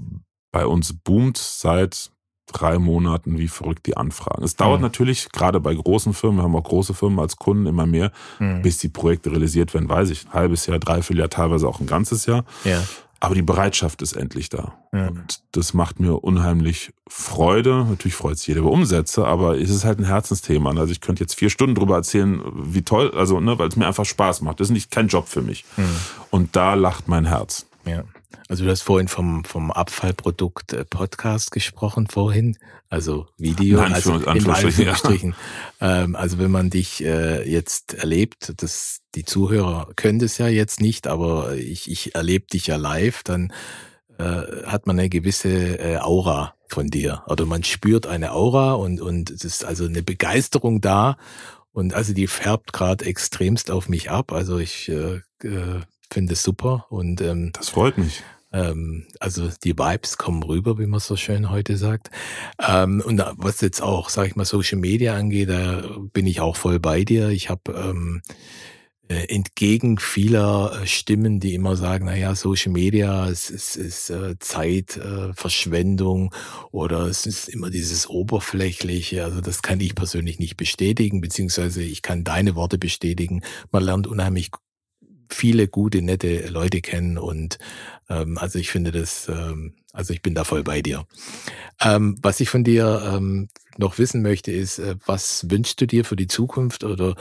bei uns boomt seit drei Monaten wie verrückt die Anfragen. Es dauert mhm. natürlich, gerade bei großen Firmen, wir haben auch große Firmen als Kunden immer mehr, mhm. bis die Projekte realisiert werden, weiß ich, ein halbes Jahr, dreiviertel Jahr, teilweise auch ein ganzes Jahr. Ja. Aber die Bereitschaft ist endlich da. Ja. Und das macht mir unheimlich Freude. Natürlich freut sich jeder über Umsätze, aber es ist halt ein Herzensthema. Also ich könnte jetzt vier Stunden drüber erzählen, wie toll, also, ne, weil es mir einfach Spaß macht. Das ist nicht kein Job für mich. Mhm. Und da lacht mein Herz. Ja. Also du hast vorhin vom, vom Abfallprodukt äh, Podcast gesprochen vorhin, also Video, Nein, also in Anführungsstrichen. Ja. Ähm, also wenn man dich äh, jetzt erlebt, das, die Zuhörer können das ja jetzt nicht, aber ich, ich erlebe dich ja live, dann äh, hat man eine gewisse äh, Aura von dir. Oder man spürt eine Aura und, und es ist also eine Begeisterung da Und also die färbt gerade extremst auf mich ab. Also ich äh, äh, finde es super und ähm, das freut mich. Ähm, also die Vibes kommen rüber, wie man so schön heute sagt. Ähm, und was jetzt auch, sage ich mal, Social Media angeht, da bin ich auch voll bei dir. Ich habe ähm, äh, entgegen vieler äh, Stimmen, die immer sagen, na ja, Social Media, es ist, ist äh, Zeitverschwendung oder es ist immer dieses Oberflächliche. Also das kann ich persönlich nicht bestätigen, beziehungsweise ich kann deine Worte bestätigen. Man lernt unheimlich viele gute, nette Leute kennen und ähm, also ich finde das, ähm, also ich bin da voll bei dir. Ähm, was ich von dir ähm, noch wissen möchte, ist, äh, was wünschst du dir für die Zukunft oder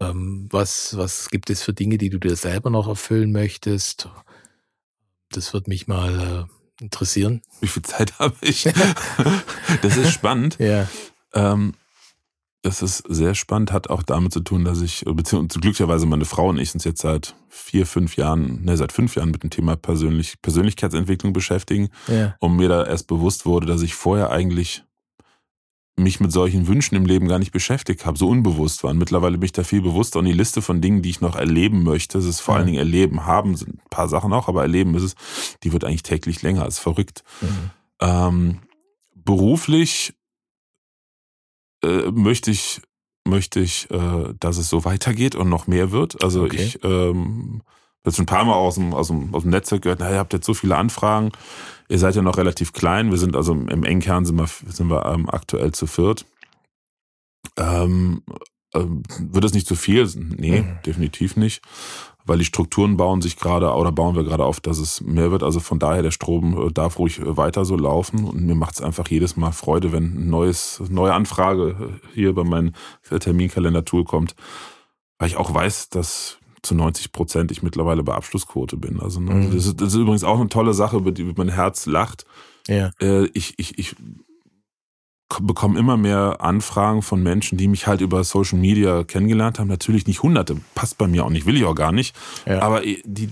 ähm, was, was gibt es für Dinge, die du dir selber noch erfüllen möchtest? Das wird mich mal äh, interessieren. Wie viel Zeit *laughs* habe ich? *laughs* das ist spannend. Ja. Ähm, das ist sehr spannend, hat auch damit zu tun, dass ich, beziehungsweise glücklicherweise meine Frau und ich uns jetzt seit vier, fünf Jahren, ne, seit fünf Jahren mit dem Thema Persönlich, Persönlichkeitsentwicklung beschäftigen. Ja. Und mir da erst bewusst wurde, dass ich vorher eigentlich mich mit solchen Wünschen im Leben gar nicht beschäftigt habe, so unbewusst waren. Mittlerweile bin ich da viel bewusster und die Liste von Dingen, die ich noch erleben möchte, das ist vor ja. allen Dingen erleben, haben sind ein paar Sachen auch, aber erleben ist es, die wird eigentlich täglich länger, ist verrückt. Mhm. Ähm, beruflich äh, möchte ich, möchte ich, äh, dass es so weitergeht und noch mehr wird. Also okay. ich ähm, habe schon ein paar Mal aus dem, aus dem, aus dem Netzwerk gehört, naja, ihr habt jetzt so viele Anfragen, ihr seid ja noch relativ klein, wir sind also im Engkern sind wir, sind wir ähm, aktuell zu viert. Ähm, äh, wird es nicht zu viel? Nee, mhm. definitiv nicht weil die Strukturen bauen sich gerade oder bauen wir gerade auf, dass es mehr wird. Also von daher, der Strom äh, darf ruhig äh, weiter so laufen und mir macht es einfach jedes Mal Freude, wenn ein neues, neue Anfrage äh, hier bei meinem Terminkalender-Tool kommt, weil ich auch weiß, dass zu 90 Prozent ich mittlerweile bei Abschlussquote bin. Also ne, mhm. das, ist, das, ist, übrigens auch eine tolle Sache, über die mein Herz lacht. Ja. Ich, ich, ich bekomme immer mehr Anfragen von Menschen, die mich halt über Social Media kennengelernt haben. Natürlich nicht hunderte, passt bei mir auch nicht, will ich auch gar nicht. Ja. Aber die,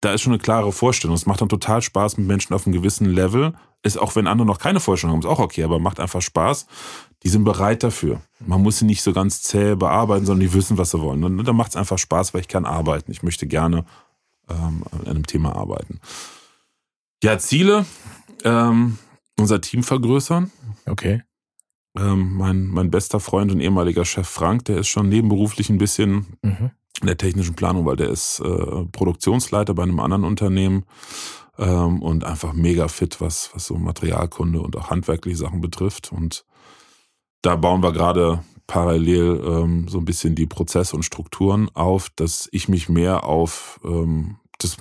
da ist schon eine klare Vorstellung. Es macht dann total Spaß mit Menschen auf einem gewissen Level. Ist auch wenn andere noch keine Vorstellung haben, ist auch okay, aber macht einfach Spaß. Die sind bereit dafür. Man muss sie nicht so ganz zäh bearbeiten, sondern die wissen, was sie wollen. Und dann macht es einfach Spaß, weil ich kann arbeiten. Ich möchte gerne ähm, an einem Thema arbeiten. Ja, Ziele. Ähm, unser Team vergrößern. Okay. Ähm, mein, mein bester Freund und ehemaliger Chef Frank, der ist schon nebenberuflich ein bisschen mhm. in der technischen Planung, weil der ist äh, Produktionsleiter bei einem anderen Unternehmen ähm, und einfach mega fit, was, was so Materialkunde und auch handwerkliche Sachen betrifft. Und da bauen wir gerade parallel ähm, so ein bisschen die Prozesse und Strukturen auf, dass ich mich mehr auf ähm, das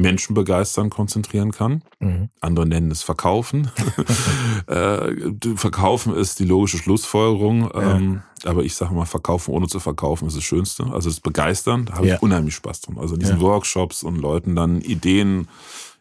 Menschen begeistern konzentrieren kann. Mhm. Andere nennen es Verkaufen. *laughs* äh, verkaufen ist die logische Schlussfolgerung. Ja. Ähm, aber ich sage mal, verkaufen ohne zu verkaufen ist das Schönste. Also das Begeistern, da habe ja. ich unheimlich Spaß dran. Also in diesen ja. Workshops und Leuten dann Ideen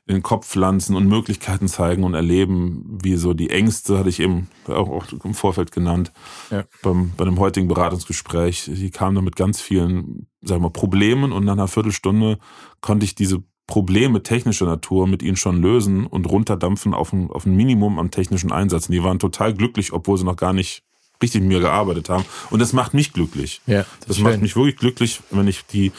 in den Kopf pflanzen und Möglichkeiten zeigen und erleben, wie so die Ängste, hatte ich eben auch im Vorfeld genannt, ja. beim, bei dem heutigen Beratungsgespräch. Die kamen da mit ganz vielen, sagen wir mal, Problemen und nach einer Viertelstunde konnte ich diese Probleme technischer Natur mit ihnen schon lösen und runterdampfen auf ein, auf ein Minimum am technischen Einsatz. Und die waren total glücklich, obwohl sie noch gar nicht richtig mit mir gearbeitet haben. Und das macht mich glücklich. Ja, das, das macht mich wirklich glücklich, wenn ich die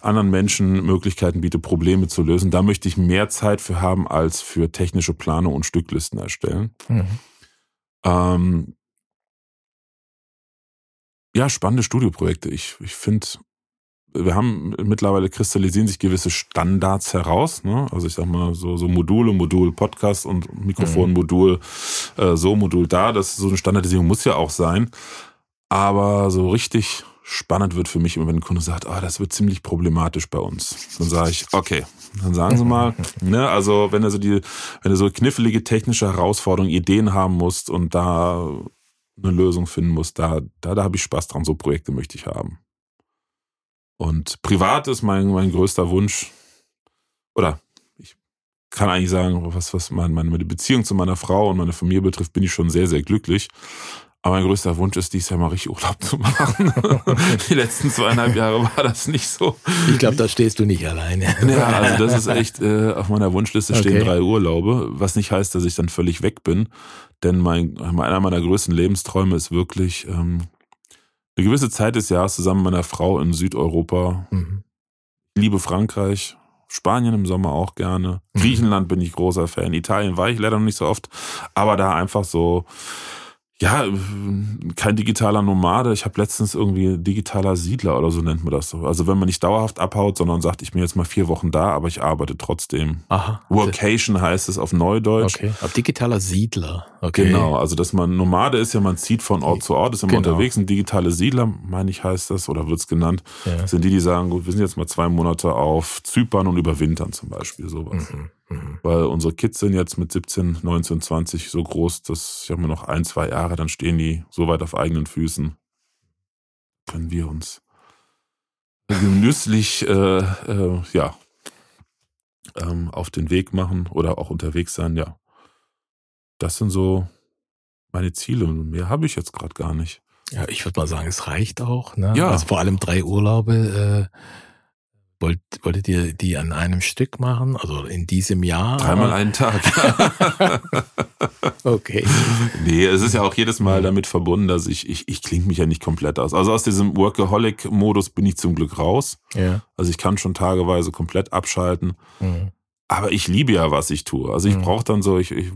anderen Menschen Möglichkeiten biete, Probleme zu lösen. Da möchte ich mehr Zeit für haben, als für technische Planung und Stücklisten erstellen. Mhm. Ähm, ja, spannende Studioprojekte. Ich, ich finde wir haben mittlerweile kristallisieren sich gewisse Standards heraus. Ne? Also ich sag mal, so, so Module, Modul Podcast und Mikrofon, mhm. Äh, so, Modul da. Das so eine Standardisierung muss ja auch sein. Aber so richtig spannend wird für mich immer, wenn ein Kunde sagt, oh, das wird ziemlich problematisch bei uns. Dann sage ich, okay, dann sagen Sie mal, *laughs* ne, also wenn du so die, wenn du so knifflige technische Herausforderungen, Ideen haben musst und da eine Lösung finden musst, da, da, da habe ich Spaß dran. So Projekte möchte ich haben. Und privat ist mein, mein größter Wunsch, oder ich kann eigentlich sagen, was, was meine, meine Beziehung zu meiner Frau und meiner Familie betrifft, bin ich schon sehr, sehr glücklich. Aber mein größter Wunsch ist, dieses Jahr mal richtig Urlaub zu machen. *laughs* Die letzten zweieinhalb Jahre war das nicht so. Ich glaube, da stehst du nicht alleine. *laughs* Ja, also das ist echt, äh, auf meiner Wunschliste okay. stehen drei Urlaube, was nicht heißt, dass ich dann völlig weg bin. Denn mein, einer meiner größten Lebensträume ist wirklich, ähm, eine gewisse Zeit des Jahres zusammen mit meiner Frau in Südeuropa. Mhm. Liebe Frankreich, Spanien im Sommer auch gerne. Mhm. Griechenland bin ich großer Fan. Italien war ich leider noch nicht so oft, aber da einfach so ja, kein digitaler Nomade. Ich habe letztens irgendwie digitaler Siedler oder so nennt man das so. Also wenn man nicht dauerhaft abhaut, sondern sagt, ich bin jetzt mal vier Wochen da, aber ich arbeite trotzdem. Aha. Workation heißt es auf Neudeutsch. Okay. Ab digitaler Siedler. Okay. Genau, also dass man Nomade ist ja, man zieht von Ort zu Ort, ist immer Genau. unterwegs. Ein digitale Siedler, meine ich, heißt das, oder wird's genannt, Ja. sind die, die sagen, gut, wir sind jetzt mal zwei Monate auf Zypern und überwintern zum Beispiel, sowas. Mhm. Mhm. Weil unsere Kids sind jetzt mit 17, 19, 20 so groß, dass ich habe mir noch ein, zwei Jahre, dann stehen die so weit auf eigenen Füßen. Können wir uns genüsslich äh, äh, ja, ähm, auf den Weg machen oder auch unterwegs sein, ja. Das sind so meine Ziele und mehr habe ich jetzt gerade gar nicht. Ja, ich würde mal sagen, es reicht auch. Ne? Ja. Also vor allem drei Urlaube. Äh, wollt, wolltet ihr die an einem Stück machen? Also in diesem Jahr? Dreimal einen Tag. *laughs* Okay. nee, es ist ja auch jedes Mal damit verbunden, dass ich, ich, ich klinge mich ja nicht komplett aus. Also aus diesem Workaholic-Modus bin ich zum Glück raus. Ja. Also ich kann schon tageweise komplett abschalten. Mhm. Aber ich liebe ja, was ich tue. Also ich Mhm. brauche dann so, ich, ich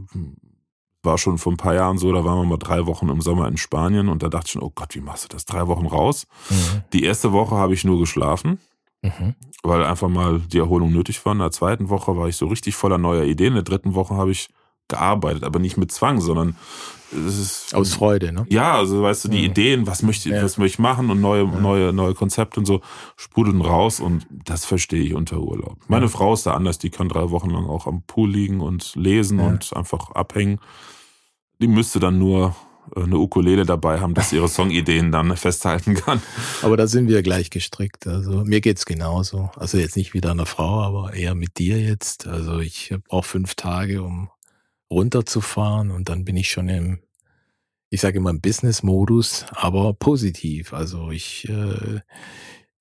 war schon vor ein paar Jahren so, da waren wir mal drei Wochen im Sommer in Spanien und da dachte ich schon, oh Gott, wie machst du das? Drei Wochen raus. Mhm. Die erste Woche habe ich nur geschlafen, Mhm. weil einfach mal die Erholung nötig war. In der zweiten Woche war ich so richtig voller neuer Ideen. In der dritten Woche habe ich gearbeitet, aber nicht mit Zwang, sondern es ist Aus Freude, ne? ja, also weißt du, die Mhm. Ideen, was möchte, Ja. was möchte ich machen und neue, Ja. neue, neue Konzepte und so sprudeln raus und das verstehe ich unter Urlaub. Meine Ja. Frau ist da anders, die kann drei Wochen lang auch am Pool liegen und lesen und einfach abhängen. Die müsste dann nur eine Ukulele dabei haben, dass sie ihre Songideen dann festhalten kann. Aber da sind wir gleich gestrickt. Also mir geht's genauso. Also jetzt nicht wie deiner Frau, aber eher mit dir jetzt. Also ich brauche fünf Tage, um runterzufahren und dann bin ich schon im, ich sage immer im Business-Modus, aber positiv. Also ich, äh,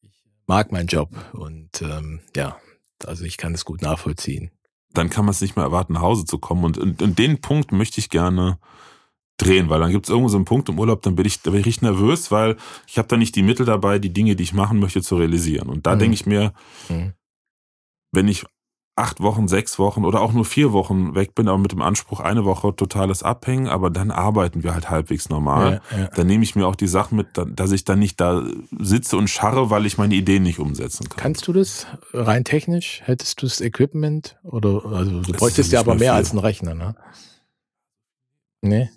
ich mag meinen Job und ähm, ja, also ich kann es gut nachvollziehen. Dann kann man es nicht mehr erwarten, nach Hause zu kommen. Und, und, und den Punkt möchte ich gerne drehen, weil dann gibt es irgendwo so einen Punkt im Urlaub, dann bin ich, da bin ich richtig nervös, weil ich habe da nicht die Mittel dabei, die Dinge, die ich machen möchte, zu realisieren. Und da Mhm. denke ich mir, Mhm. wenn ich acht Wochen, sechs Wochen oder auch nur vier Wochen weg bin, aber mit dem Anspruch, eine Woche totales Abhängen, aber dann arbeiten wir halt halbwegs normal. Ja, ja. Dann nehme ich mir auch die Sachen mit, da- dass ich dann nicht da sitze und scharre, weil ich meine Ideen nicht umsetzen kann. Kannst du das rein technisch? Hättest du das Equipment? Oder also du ist bräuchtest ja aber mehr mehr viel. als einen Rechner, ne? Nee?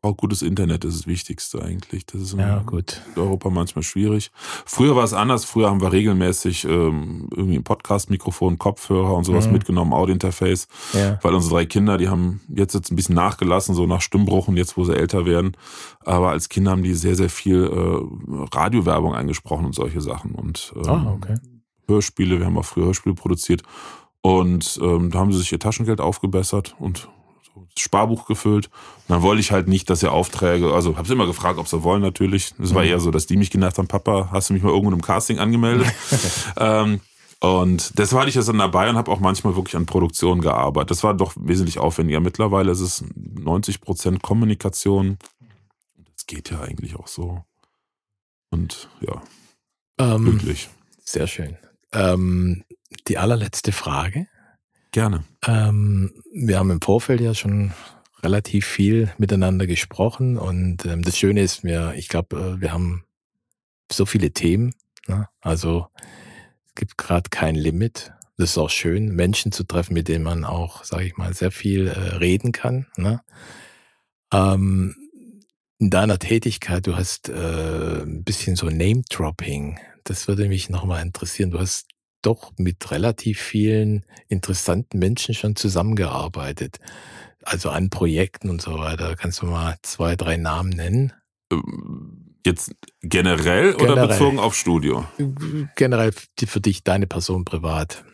Auch gutes Internet ist das Wichtigste eigentlich. Das ist in Ja, gut. Europa manchmal schwierig. Früher war es anders. Früher haben wir regelmäßig ähm, irgendwie ein Podcast-Mikrofon, Kopfhörer und sowas Mhm. mitgenommen, Audiointerface. Ja. weil unsere drei Kinder, die haben jetzt jetzt ein bisschen nachgelassen, so nach Stimmbruch und jetzt, wo sie älter werden. Aber als Kinder haben die sehr, sehr viel äh, Radiowerbung eingesprochen und solche Sachen und ähm, Ah, okay. Hörspiele. Wir haben auch früher Hörspiele produziert und ähm, da haben sie sich ihr Taschengeld aufgebessert und Sparbuch gefüllt. Und dann wollte ich halt nicht, dass sie Aufträge, also habe sie immer gefragt, ob sie wollen natürlich. Es war Mhm. eher so, dass die mich genervt haben, Papa, hast du mich mal irgendwo im Casting angemeldet? *laughs* ähm, und deshalb hatte ich das dann dabei und habe auch manchmal wirklich an Produktionen gearbeitet. Das war doch wesentlich aufwendiger. Mittlerweile ist es 90 Prozent Kommunikation. Das geht ja eigentlich auch so. Und ja, Ähm, glücklich. sehr schön. Ähm, die allerletzte Frage. Gerne. Ähm, wir haben im Vorfeld ja schon relativ viel miteinander gesprochen und ähm, das Schöne ist, wir, ich glaube, äh, wir haben so viele Themen. Ne? Also es gibt gerade kein Limit. Das ist auch schön, Menschen zu treffen, mit denen man auch, sage ich mal, sehr viel äh, reden kann. Ne? Ähm, in deiner Tätigkeit, du hast äh, ein bisschen so Name-Dropping. Das würde mich nochmal interessieren. Du hast doch mit relativ vielen interessanten Menschen schon zusammengearbeitet. Also an Projekten und so weiter. Kannst du mal zwei, drei Namen nennen? Ähm, Jetzt generell, oder Generell. bezogen auf Studio? Generell für dich, deine Person privat.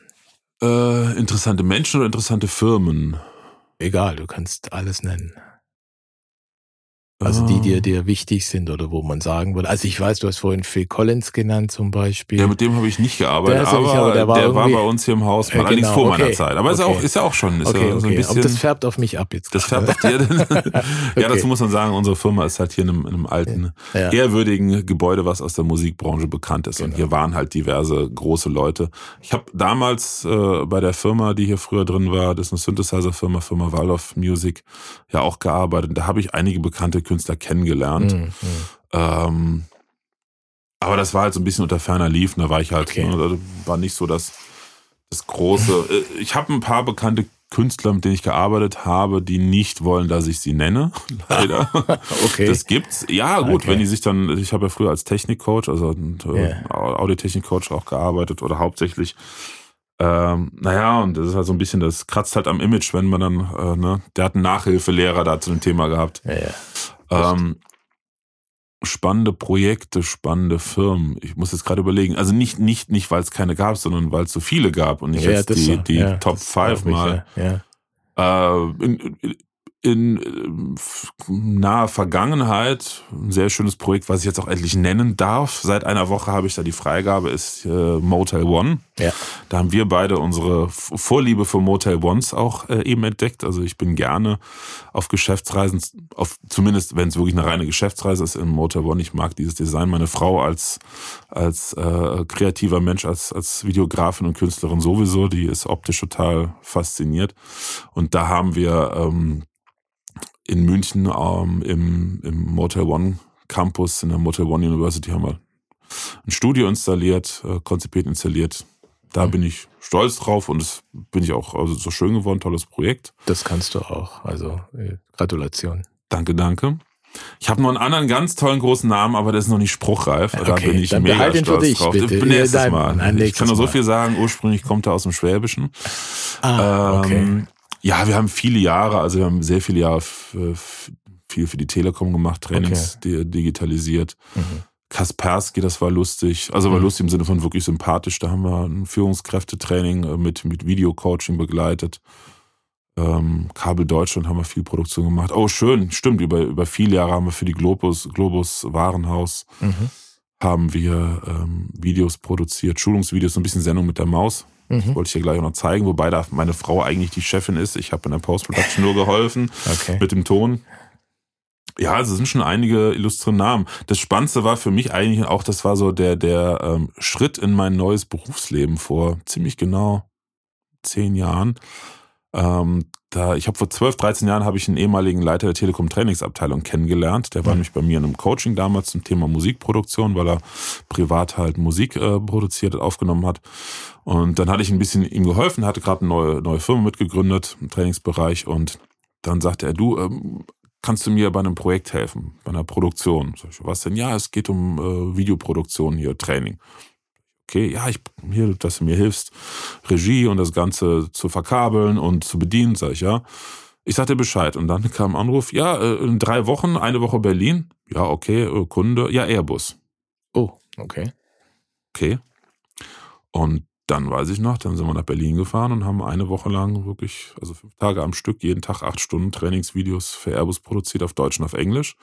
Äh, interessante Menschen oder interessante Firmen? Egal, du kannst alles nennen. Also die dir, dir wichtig sind oder wo man sagen würde. Also ich weiß, du hast vorhin Phil Collins genannt zum Beispiel. Ja, mit dem habe ich nicht gearbeitet, aber, nicht, aber der, war, der war, bei uns hier im Haus, Ja, mal allerdings genau, vor meiner okay. Zeit. Aber ist, Okay. auch, ist ja auch schon ist okay, ja so ein okay. bisschen. Aber das färbt auf mich ab jetzt. Das färbt auf dir. *laughs* ja, Okay. dazu muss man sagen, unsere Firma ist halt hier in einem, in einem alten, Ja. ehrwürdigen Gebäude, was aus der Musikbranche bekannt ist. Und Genau. hier waren halt diverse große Leute. Ich habe damals äh, bei der Firma, die hier früher drin war, das ist eine Synthesizer-Firma, Firma Waldorf Music, ja auch gearbeitet. Da habe ich einige bekannte Künstler kennengelernt. Mhm, mhm. Ähm, aber das war halt so ein bisschen unter ferner Liefen. Da war ich halt, Okay. ne, da war nicht so das, das große. *laughs* Äh, Ich habe ein paar bekannte Künstler, mit denen ich gearbeitet habe, die nicht wollen, dass ich sie nenne. *laughs* Leider. *laughs* Okay. Das gibt's. Ja, gut, Okay. wenn die sich dann, ich habe ja früher als Technikcoach, also äh, Ja. Audiotechnikcoach auch gearbeitet oder hauptsächlich. Ähm, naja, und das ist halt so ein bisschen, das kratzt halt am Image, wenn man dann, äh, ne, der hat einen Nachhilfelehrer da zu dem Thema gehabt. ja, ja. Ähm, spannende Projekte, spannende Firmen. Ich muss jetzt gerade überlegen. Also nicht, nicht, nicht, weil es keine gab, sondern weil es so viele gab und nicht ja, jetzt die, so. die ja, Top das 5 glaub ich, mal. Ja, ja. Äh, in, in, in äh, f- naher Vergangenheit ein sehr schönes Projekt, was ich jetzt auch endlich nennen darf. Seit einer Woche habe ich da die Freigabe, ist äh, Motel One. Ja. Da haben wir beide unsere Vorliebe für Motel Ones auch äh, eben entdeckt. Also ich bin gerne auf Geschäftsreisen, auf zumindest wenn es wirklich eine reine Geschäftsreise ist im Motel One. Ich mag dieses Design. Meine Frau als als äh, kreativer Mensch, als als Videografin und Künstlerin sowieso, die ist optisch total fasziniert. Und da haben wir ähm, in München ähm, im, im Motel One Campus in der Motel One University haben wir ein Studio installiert, äh, konzipiert installiert. Da Mhm. bin ich stolz drauf und es bin ich auch also so schön geworden, tolles Projekt. Das kannst du auch. Also äh, Gratulation. Danke, danke. Ich habe noch einen anderen ganz tollen großen Namen, aber der ist noch nicht spruchreif. Da Okay, bin ich dann mega ihn für stolz dich, drauf. bitte. Für nächstes Nein, Mal. nein, ich nächstes kann nur so viel sagen. Ursprünglich kommt er aus dem Schwäbischen. Ah, okay. Ja, wir haben viele Jahre, also wir haben sehr viele Jahre viel für die Telekom gemacht, Trainings di- digitalisiert. Mhm. Kaspersky, das war lustig. Also war Mhm. lustig im Sinne von wirklich sympathisch. Da haben wir ein Führungskräftetraining äh, mit, mit Videocoaching begleitet. Ähm, Kabel Deutschland haben wir viel Produktion gemacht. Oh, schön, stimmt. Über, über viele Jahre haben wir für die Globus, Globus Warenhaus Mhm. haben wir ähm, Videos produziert, Schulungsvideos, so ein bisschen Sendung mit der Maus. Mhm. Wollte ich dir gleich auch noch zeigen, wobei da meine Frau eigentlich die Chefin ist. Ich habe in der Post-Production nur geholfen *laughs* Okay. mit dem Ton. Ja, also es sind schon einige illustre Namen. Das Spannendste war für mich eigentlich auch, das war so der, der ähm, Schritt in mein neues Berufsleben vor ziemlich genau zehn Jahren. Ähm, da, ich habe vor 12, 13 Jahren habe ich einen ehemaligen Leiter der Telekom Trainingsabteilung kennengelernt. Der war nämlich bei mir in einem Coaching damals zum Thema Musikproduktion, weil er privat halt Musik äh, produziert aufgenommen hat. Und dann hatte ich ein bisschen ihm geholfen, hatte gerade eine neue, neue Firma mitgegründet im Trainingsbereich und dann sagte er, du, ähm, kannst du mir bei einem Projekt helfen, bei einer Produktion? Sag ich, was denn? Ja, es geht um äh, Videoproduktion hier, Training. Okay, ja, ich hier, dass du mir hilfst, Regie und das Ganze zu verkabeln und zu bedienen, sag ich, ja. Ich sagte Bescheid und dann kam ein Anruf, ja, äh, in drei Wochen, eine Woche Berlin. Ja, okay, äh, Kunde, ja, Airbus. Oh, okay. Okay. Und dann weiß ich noch, dann sind wir nach Berlin gefahren und haben eine Woche lang wirklich, also fünf Tage am Stück, jeden Tag acht Stunden Trainingsvideos für Airbus produziert auf Deutsch und auf Englisch.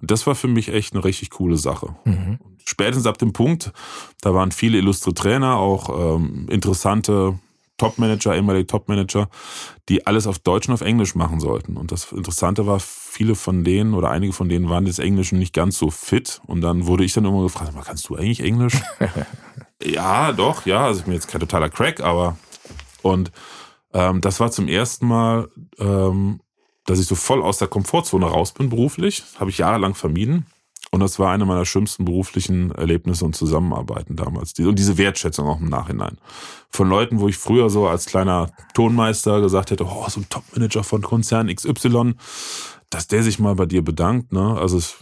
Und das war für mich echt eine richtig coole Sache. Mhm. Spätestens ab dem Punkt, da waren viele illustre Trainer, auch ähm, interessante Topmanager, ehemalige Topmanager, die alles auf Deutsch und auf Englisch machen sollten. Und das Interessante war, viele von denen oder einige von denen waren des Englischen nicht ganz so fit. Und dann wurde ich dann immer gefragt, "Sag mal, kannst du eigentlich Englisch? *laughs* ja, doch, ja. Also ich bin jetzt kein totaler Crack, aber und ähm, das war zum ersten Mal, ähm, dass ich so voll aus der Komfortzone raus bin beruflich. Habe ich jahrelang vermieden. Und das war eine meiner schlimmsten beruflichen Erlebnisse und Zusammenarbeiten damals. Und diese Wertschätzung auch im Nachhinein. Von Leuten, wo ich früher so als kleiner Tonmeister gesagt hätte, oh, so ein Topmanager von Konzern XY, dass der sich mal bei dir bedankt. Ne? Also es,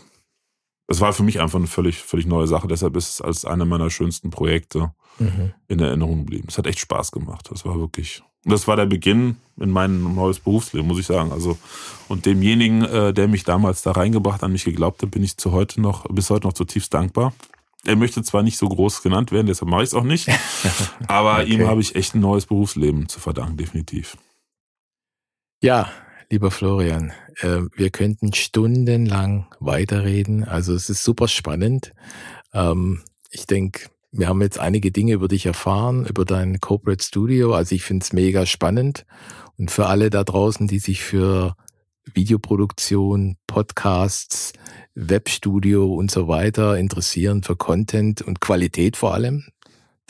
es war für mich einfach eine völlig, völlig neue Sache. Deshalb ist es als eine meiner schönsten Projekte Mhm. in Erinnerung geblieben. Es hat echt Spaß gemacht. Das war wirklich. Und das war der Beginn in mein neues Berufsleben, muss ich sagen. Also, und demjenigen, äh, der mich damals da reingebracht, an mich geglaubt hat, bin ich zu heute noch, bis heute noch zutiefst dankbar. Er möchte zwar nicht so groß genannt werden, deshalb mache ich es auch nicht. *laughs* Aber Okay. ihm habe ich echt ein neues Berufsleben zu verdanken, definitiv. Ja, Lieber Florian, äh, wir könnten stundenlang weiterreden. Also es ist super spannend. Ähm, ich denke, wir haben jetzt einige Dinge über dich erfahren, über dein Corporate Studio. Also ich finde es mega spannend. Und für alle da draußen, die sich für Videoproduktion, Podcasts, Webstudio und so weiter interessieren, für Content und Qualität vor allem,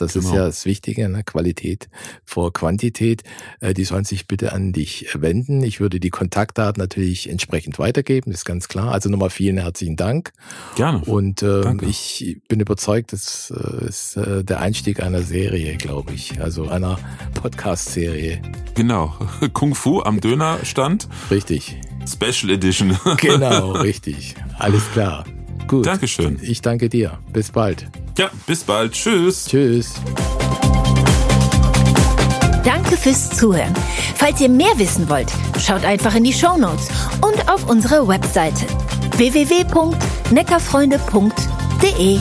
das genau. ist ja das Wichtige, ne? Qualität vor Quantität. Äh, die sollen sich bitte an dich wenden. Ich würde die Kontaktdaten natürlich entsprechend weitergeben, ist ganz klar. Also nochmal vielen herzlichen Dank. Gerne. Und äh, ich bin überzeugt, das äh, ist äh, der Einstieg einer Serie, glaube ich. Also einer Podcast-Serie. Genau. *laughs* Kung Fu am Dönerstand. Richtig. Special Edition. genau, *laughs* richtig. Alles klar. Gut. Dankeschön. Ich danke dir. Bis bald. Ja, bis bald. Tschüss. Tschüss. Danke fürs Zuhören. Falls ihr mehr wissen wollt, schaut einfach in die Show Notes und auf unsere Webseite www.neckerfreunde.de.